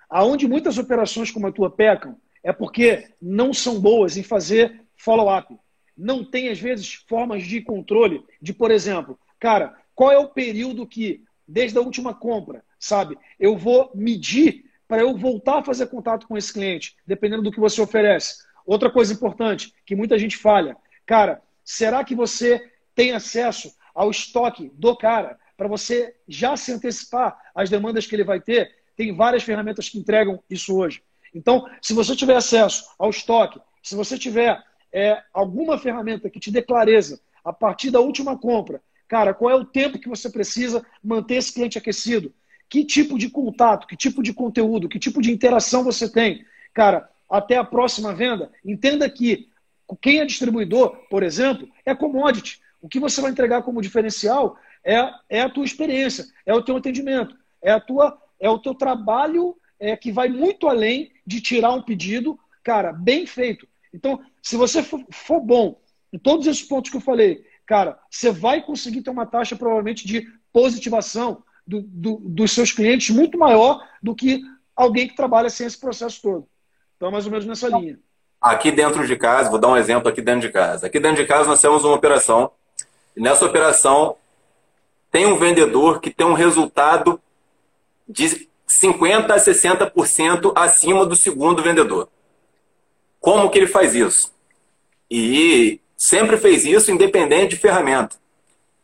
Aonde muitas operações como a tua pecam, é porque não são boas em fazer follow-up. Não tem, às vezes, formas de controle de, por exemplo, cara, qual é o período que, desde a última compra, sabe, eu vou medir para eu voltar a fazer contato com esse cliente, dependendo do que você oferece. Outra coisa importante, que muita gente falha, cara, será que você tem acesso ao estoque do cara para você já se antecipar às demandas que ele vai ter? Tem várias ferramentas que entregam isso hoje. Então, se você tiver acesso ao estoque, se você tiver é, alguma ferramenta que te dê clareza a partir da última compra, cara, qual é o tempo que você precisa manter esse cliente aquecido? Que tipo de contato, que tipo de conteúdo, que tipo de interação você tem? Cara, até a próxima venda, entenda que quem é distribuidor, por exemplo, é commodity. O que você vai entregar como diferencial é, é a tua experiência, é o teu atendimento, é, a tua, é o teu trabalho é, que vai muito além de tirar um pedido, cara, bem feito. Então, se você for, for bom em todos esses pontos que eu falei, cara, você vai conseguir ter uma taxa provavelmente de positivação do, do, dos seus clientes muito maior do que alguém que trabalha sem esse processo todo. Então, mais ou menos nessa linha. Aqui dentro de casa, vou dar um exemplo aqui dentro de casa. Aqui dentro de casa nós temos uma operação. E nessa operação tem um vendedor que tem um resultado de 50% a 60% acima do segundo vendedor. Como que ele faz isso? E sempre fez isso independente de ferramenta.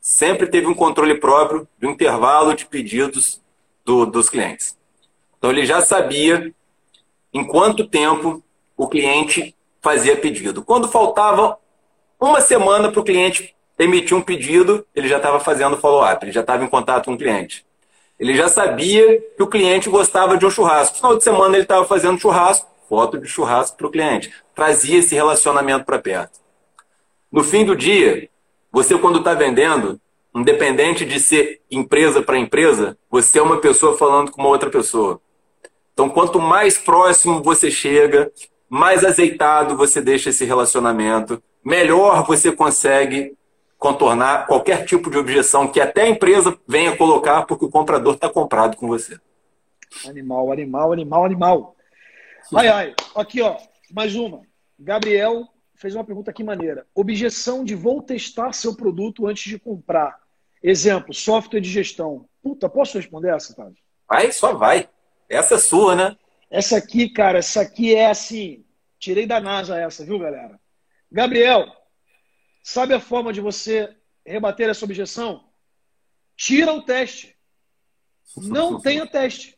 Sempre teve um controle próprio do intervalo de pedidos do, dos clientes. Então ele já sabia em quanto tempo o cliente fazia pedido. Quando faltava uma semana para o cliente emitir um pedido, ele já estava fazendo follow-up, ele já estava em contato com o cliente. Ele já sabia que o cliente gostava de um churrasco. No final de semana ele estava fazendo churrasco, foto de churrasco para o cliente. Trazia esse relacionamento para perto. No fim do dia, você quando está vendendo, independente de ser empresa para empresa, você é uma pessoa falando com uma outra pessoa. Então, quanto mais próximo você chega, mais azeitado você deixa esse relacionamento, melhor você consegue contornar qualquer tipo de objeção que até a empresa venha colocar porque o comprador está comprado com você. Animal, animal, animal, animal. Ai, ai. Aqui, ó. Mais uma. Gabriel fez uma pergunta aqui maneira. Objeção de vou testar seu produto antes de comprar. Exemplo, software de gestão. Puta, posso responder essa, Thales? Vai, só vai. Essa é sua, né? Essa aqui, cara, essa aqui é assim. Tirei da NASA essa, viu, galera? Gabriel, sabe a forma de você rebater essa objeção? Tira o teste. Não tenha teste.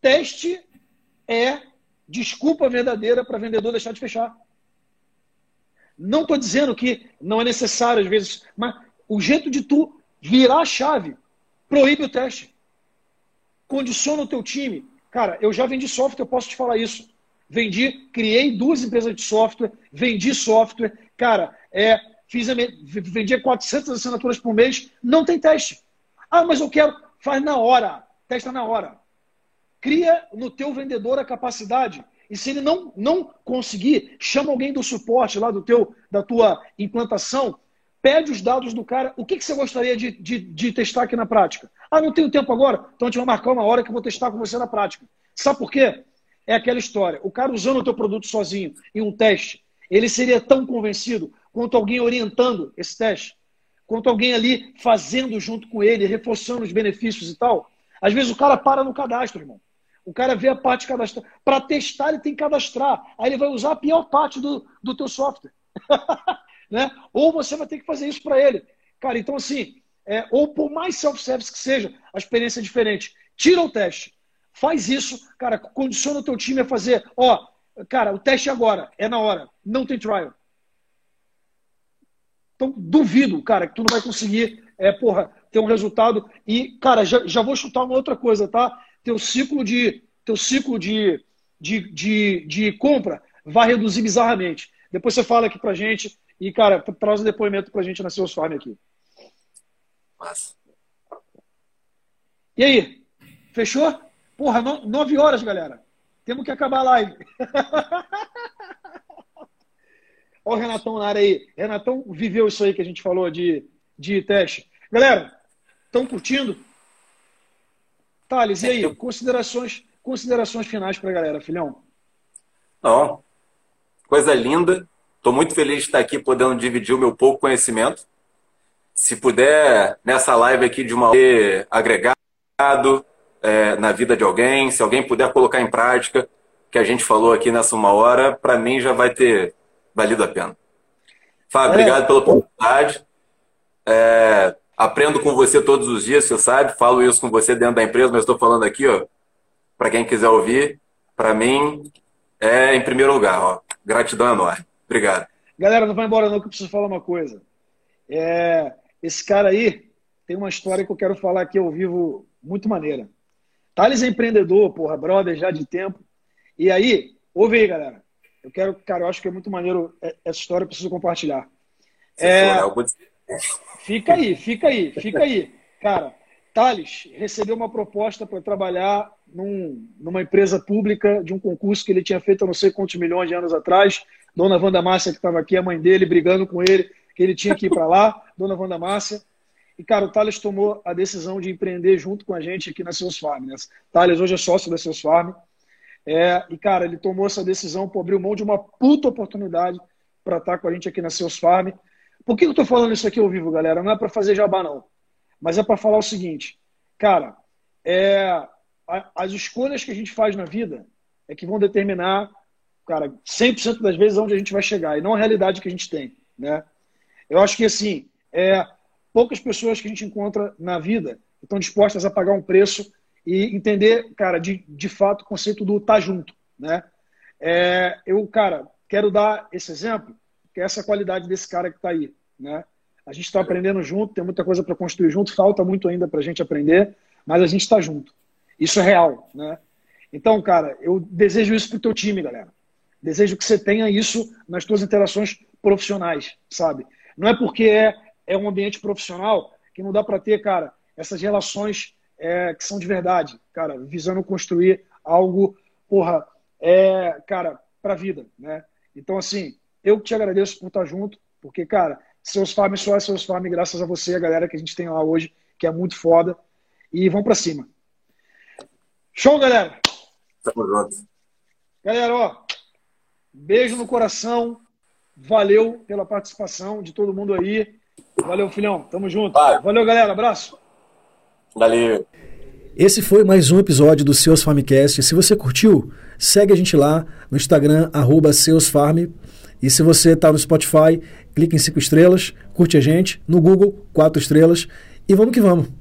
Teste é desculpa verdadeira para vendedor deixar de fechar. Não estou dizendo que não é necessário às vezes, mas o jeito de tu virar a chave proíbe o teste. Condiciona o teu time. Cara, eu já vendi software, eu posso te falar isso. Vendi, criei duas empresas de software, vendi software. Cara, é, fiz, vendia 400 assinaturas por mês, não tem teste. Ah, mas eu quero. Faz na hora. Testa na hora. Cria no teu vendedor a capacidade. E se ele não, não conseguir, chama alguém do suporte lá do teu, da tua implantação, pede os dados do cara. O que, que você gostaria de, de, de testar aqui na prática? Ah, não tenho tempo agora? Então a gente vai marcar uma hora que eu vou testar com você na prática. Sabe por quê? É aquela história. O cara usando o teu produto sozinho em um teste, ele seria tão convencido quanto alguém orientando esse teste, quanto alguém ali fazendo junto com ele, reforçando os benefícios e tal. Às vezes o cara para no cadastro, irmão. O cara vê a parte cadastrar. Para testar, ele tem que cadastrar. Aí ele vai usar a pior parte do, do teu software. *laughs* né? Ou você vai ter que fazer isso para ele. Cara, então assim, é, ou por mais self-service que seja, a experiência é diferente. Tira o teste. Faz isso, cara, condiciona o teu time a fazer. Ó, cara, o teste é agora, é na hora. Não tem trial. Então, duvido, cara, que tu não vai conseguir, é, porra, ter um resultado. E, cara, já, já vou chutar uma outra coisa, tá? teu ciclo de, teu ciclo de, de, de, de compra vai reduzir bizarramente. Depois você fala aqui pra gente e, cara, traz o um depoimento pra gente na Seus Farm aqui. Massa. E aí? Fechou? Porra, no, nove horas, galera. Temos que acabar a live. *laughs* Olha o Renatão na área aí. Renatão viveu isso aí que a gente falou de, de teste. Galera, estão curtindo? Thales, e aí? Considerações, considerações finais para a galera, filhão? Não. Coisa linda. Estou muito feliz de estar aqui podendo dividir o meu pouco conhecimento. Se puder, nessa live aqui, de uma agregado é, na vida de alguém, se alguém puder colocar em prática o que a gente falou aqui nessa uma hora, para mim já vai ter valido a pena. Fábio, é. obrigado pela oportunidade. É, Aprendo com você todos os dias, você sabe. Falo isso com você dentro da empresa, mas estou falando aqui, ó, para quem quiser ouvir. Para mim, é em primeiro lugar, ó. Gratidão enorme. Obrigado. Galera, não vai embora não, que eu preciso falar uma coisa. É, esse cara aí tem uma história que eu quero falar aqui ao vivo muito maneira. Thales é empreendedor, porra, brother, já de tempo. E aí, ouve aí, galera. Eu quero, cara, eu acho que é muito maneiro é, essa história, eu preciso compartilhar. É... algo de Fica aí, fica aí, fica aí. Cara, Thales recebeu uma proposta para trabalhar num, numa empresa pública de um concurso que ele tinha feito há não sei quantos milhões de anos atrás. Dona Wanda Márcia, que estava aqui, a mãe dele, brigando com ele, que ele tinha que ir para lá. *laughs* Dona Wanda Márcia. E, cara, o Thales tomou a decisão de empreender junto com a gente aqui na Seus Farm. Né? Thales hoje é sócio da Seus Farm. É, e, cara, ele tomou essa decisão por abrir mão de uma puta oportunidade para estar com a gente aqui na Seus Farm. Por que eu estou falando isso aqui ao vivo, galera? Não é para fazer jabá, não. Mas é para falar o seguinte. Cara, é, as escolhas que a gente faz na vida é que vão determinar, cara, 100% das vezes onde a gente vai chegar. E não a realidade que a gente tem, né? Eu acho que, assim, é, poucas pessoas que a gente encontra na vida estão dispostas a pagar um preço e entender, cara, de, de fato o conceito do tá junto, né? É, eu, cara, quero dar esse exemplo, que é essa qualidade desse cara que está aí né? A gente está aprendendo junto, tem muita coisa para construir junto, falta muito ainda para a gente aprender, mas a gente está junto. Isso é real, né? Então, cara, eu desejo isso para o teu time, galera. Desejo que você tenha isso nas tuas interações profissionais, sabe? Não é porque é, é um ambiente profissional que não dá para ter, cara, essas relações é, que são de verdade, cara, visando construir algo, porra, é, cara, para a vida, né? Então, assim, eu te agradeço por estar junto, porque, cara, seus farm só é seus farm graças a você, a galera que a gente tem lá hoje, que é muito foda. E vamos para cima. Show, galera! Tamo junto. Galera, ó, Beijo no coração. Valeu pela participação de todo mundo aí. Valeu, filhão. Tamo junto. Vai. Valeu, galera. Abraço. Valeu. Esse foi mais um episódio do Seus Farmcast. Se você curtiu, segue a gente lá no Instagram, arroba seusfarm. E se você está no Spotify, clique em cinco estrelas, curte a gente. No Google, quatro estrelas. E vamos que vamos.